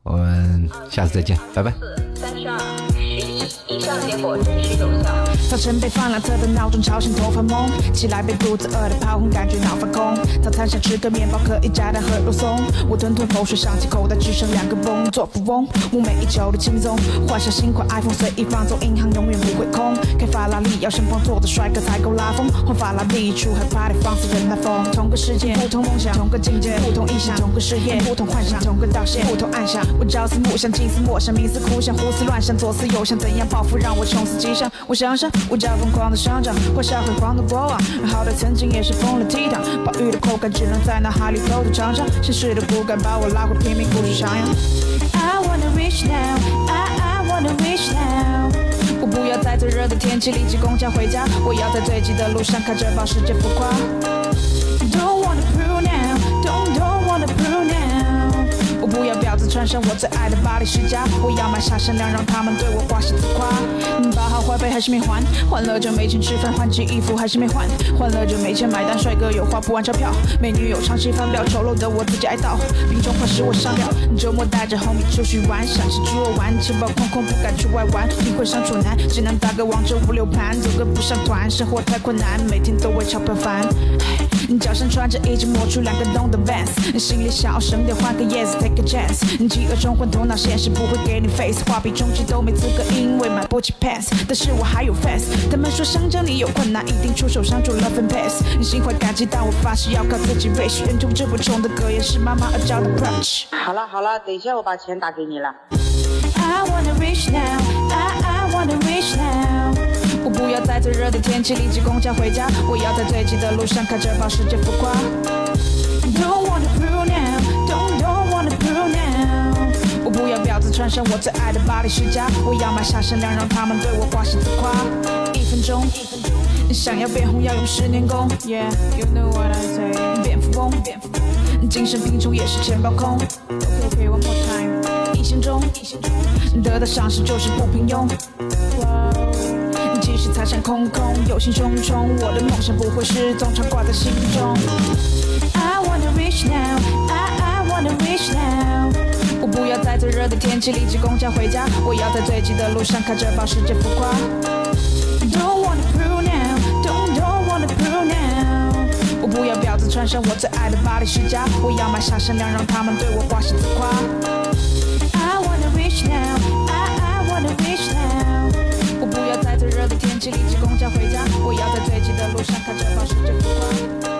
[SPEAKER 3] 我们下次再见，拜拜。三十二，十一，以上结果真实有效。早晨被放蓝色的闹钟吵醒，头发懵，起来被肚子饿的跑红，感觉脑发空。早餐想吃个面包，可以加蛋和肉松。我吞吞口水，想起口袋只剩两个崩，做富翁，我每一球都轻松。换上新款 iPhone，随意放纵，银行永远不会空。开法拉利要身旁坐的帅哥才够拉风。换法拉利出海 party，放肆人来疯。同个世界，不同梦想，同个境界，不同意向，同个誓言，不同幻想，同个道谢，不同暗想。我朝思暮想，近思默想，冥思苦想，胡思乱想，左思右想，怎样报复让我穷死极想？我想想。物价疯狂的上涨，画下辉煌的过往。好歹曾经也是疯了倜傥，暴雨的口感只能在脑海里偷偷尝尝。现实的不敢把我拉回贫民窟去徜徉。I wanna reach now, I I wanna reach now。我不要在最热的天气里挤公交回家，我要在最挤的路上开着保时捷浮夸。不要婊子穿上我最爱的巴黎世家，我要买下闪亮，让他们对我刮心自夸。八号花呗还是没还，换了就没钱吃饭，换季衣服还是没换，换了就没钱买单。帅哥有花不完钞票，美女有长期翻表，丑陋的我自己爱倒，贫穷快使我上吊。周末带着 homie 出去玩，想吃猪肉丸，钱包空空不敢出外玩，贫困相处难，只能打个王者五六盘，走个不上团，生活太困难，每天都为钞票烦。脚上穿着一只磨出两个洞的 Vans，心里想要省点换个 Yes，take a chance。饥饿中昏头脑，现实不会给你 face，画笔中气都没资格，因为买不起 pants。但是我还有 fans，他们说香蕉你有困难，一定出手相助 love and pass。心怀感激，但我发誓要靠自己 raise。人中这不穷的歌，也是妈妈而教的 brunch。
[SPEAKER 4] 好了好了，等一下我把钱打给你了。
[SPEAKER 3] I wanna reach now, I I wanna reach now。我不要在最热的天气里挤公交回家，我要在最挤的路上开着保时捷浮夸。Don't wanna prove now, don't don't wanna prove now。我不要婊子穿上我最爱的巴黎世家，我要买下善良，让他们对我刮心自夸。一分钟，一分钟想要变红要用十年功。Yeah, you know what I say。变富翁，变富翁，精神贫穷也是钱包空。Okay, one more time。一生中，得到赏识就是不平庸。即使财产空空，有心忡忡，我的梦想不会失踪，常挂在心中。I wanna reach now, I I wanna reach now。我不要在最热的天气里挤公交回家，我要在最挤的路上开着保时捷浮夸。Don't wanna prove now, don't don't wanna prove now。我不要婊子穿上我最爱的巴黎世家，我要买下善良，让他们对我刮心自夸。I wanna reach now, 天气，立即公交回家。我要在最挤的路上看着满世着风光。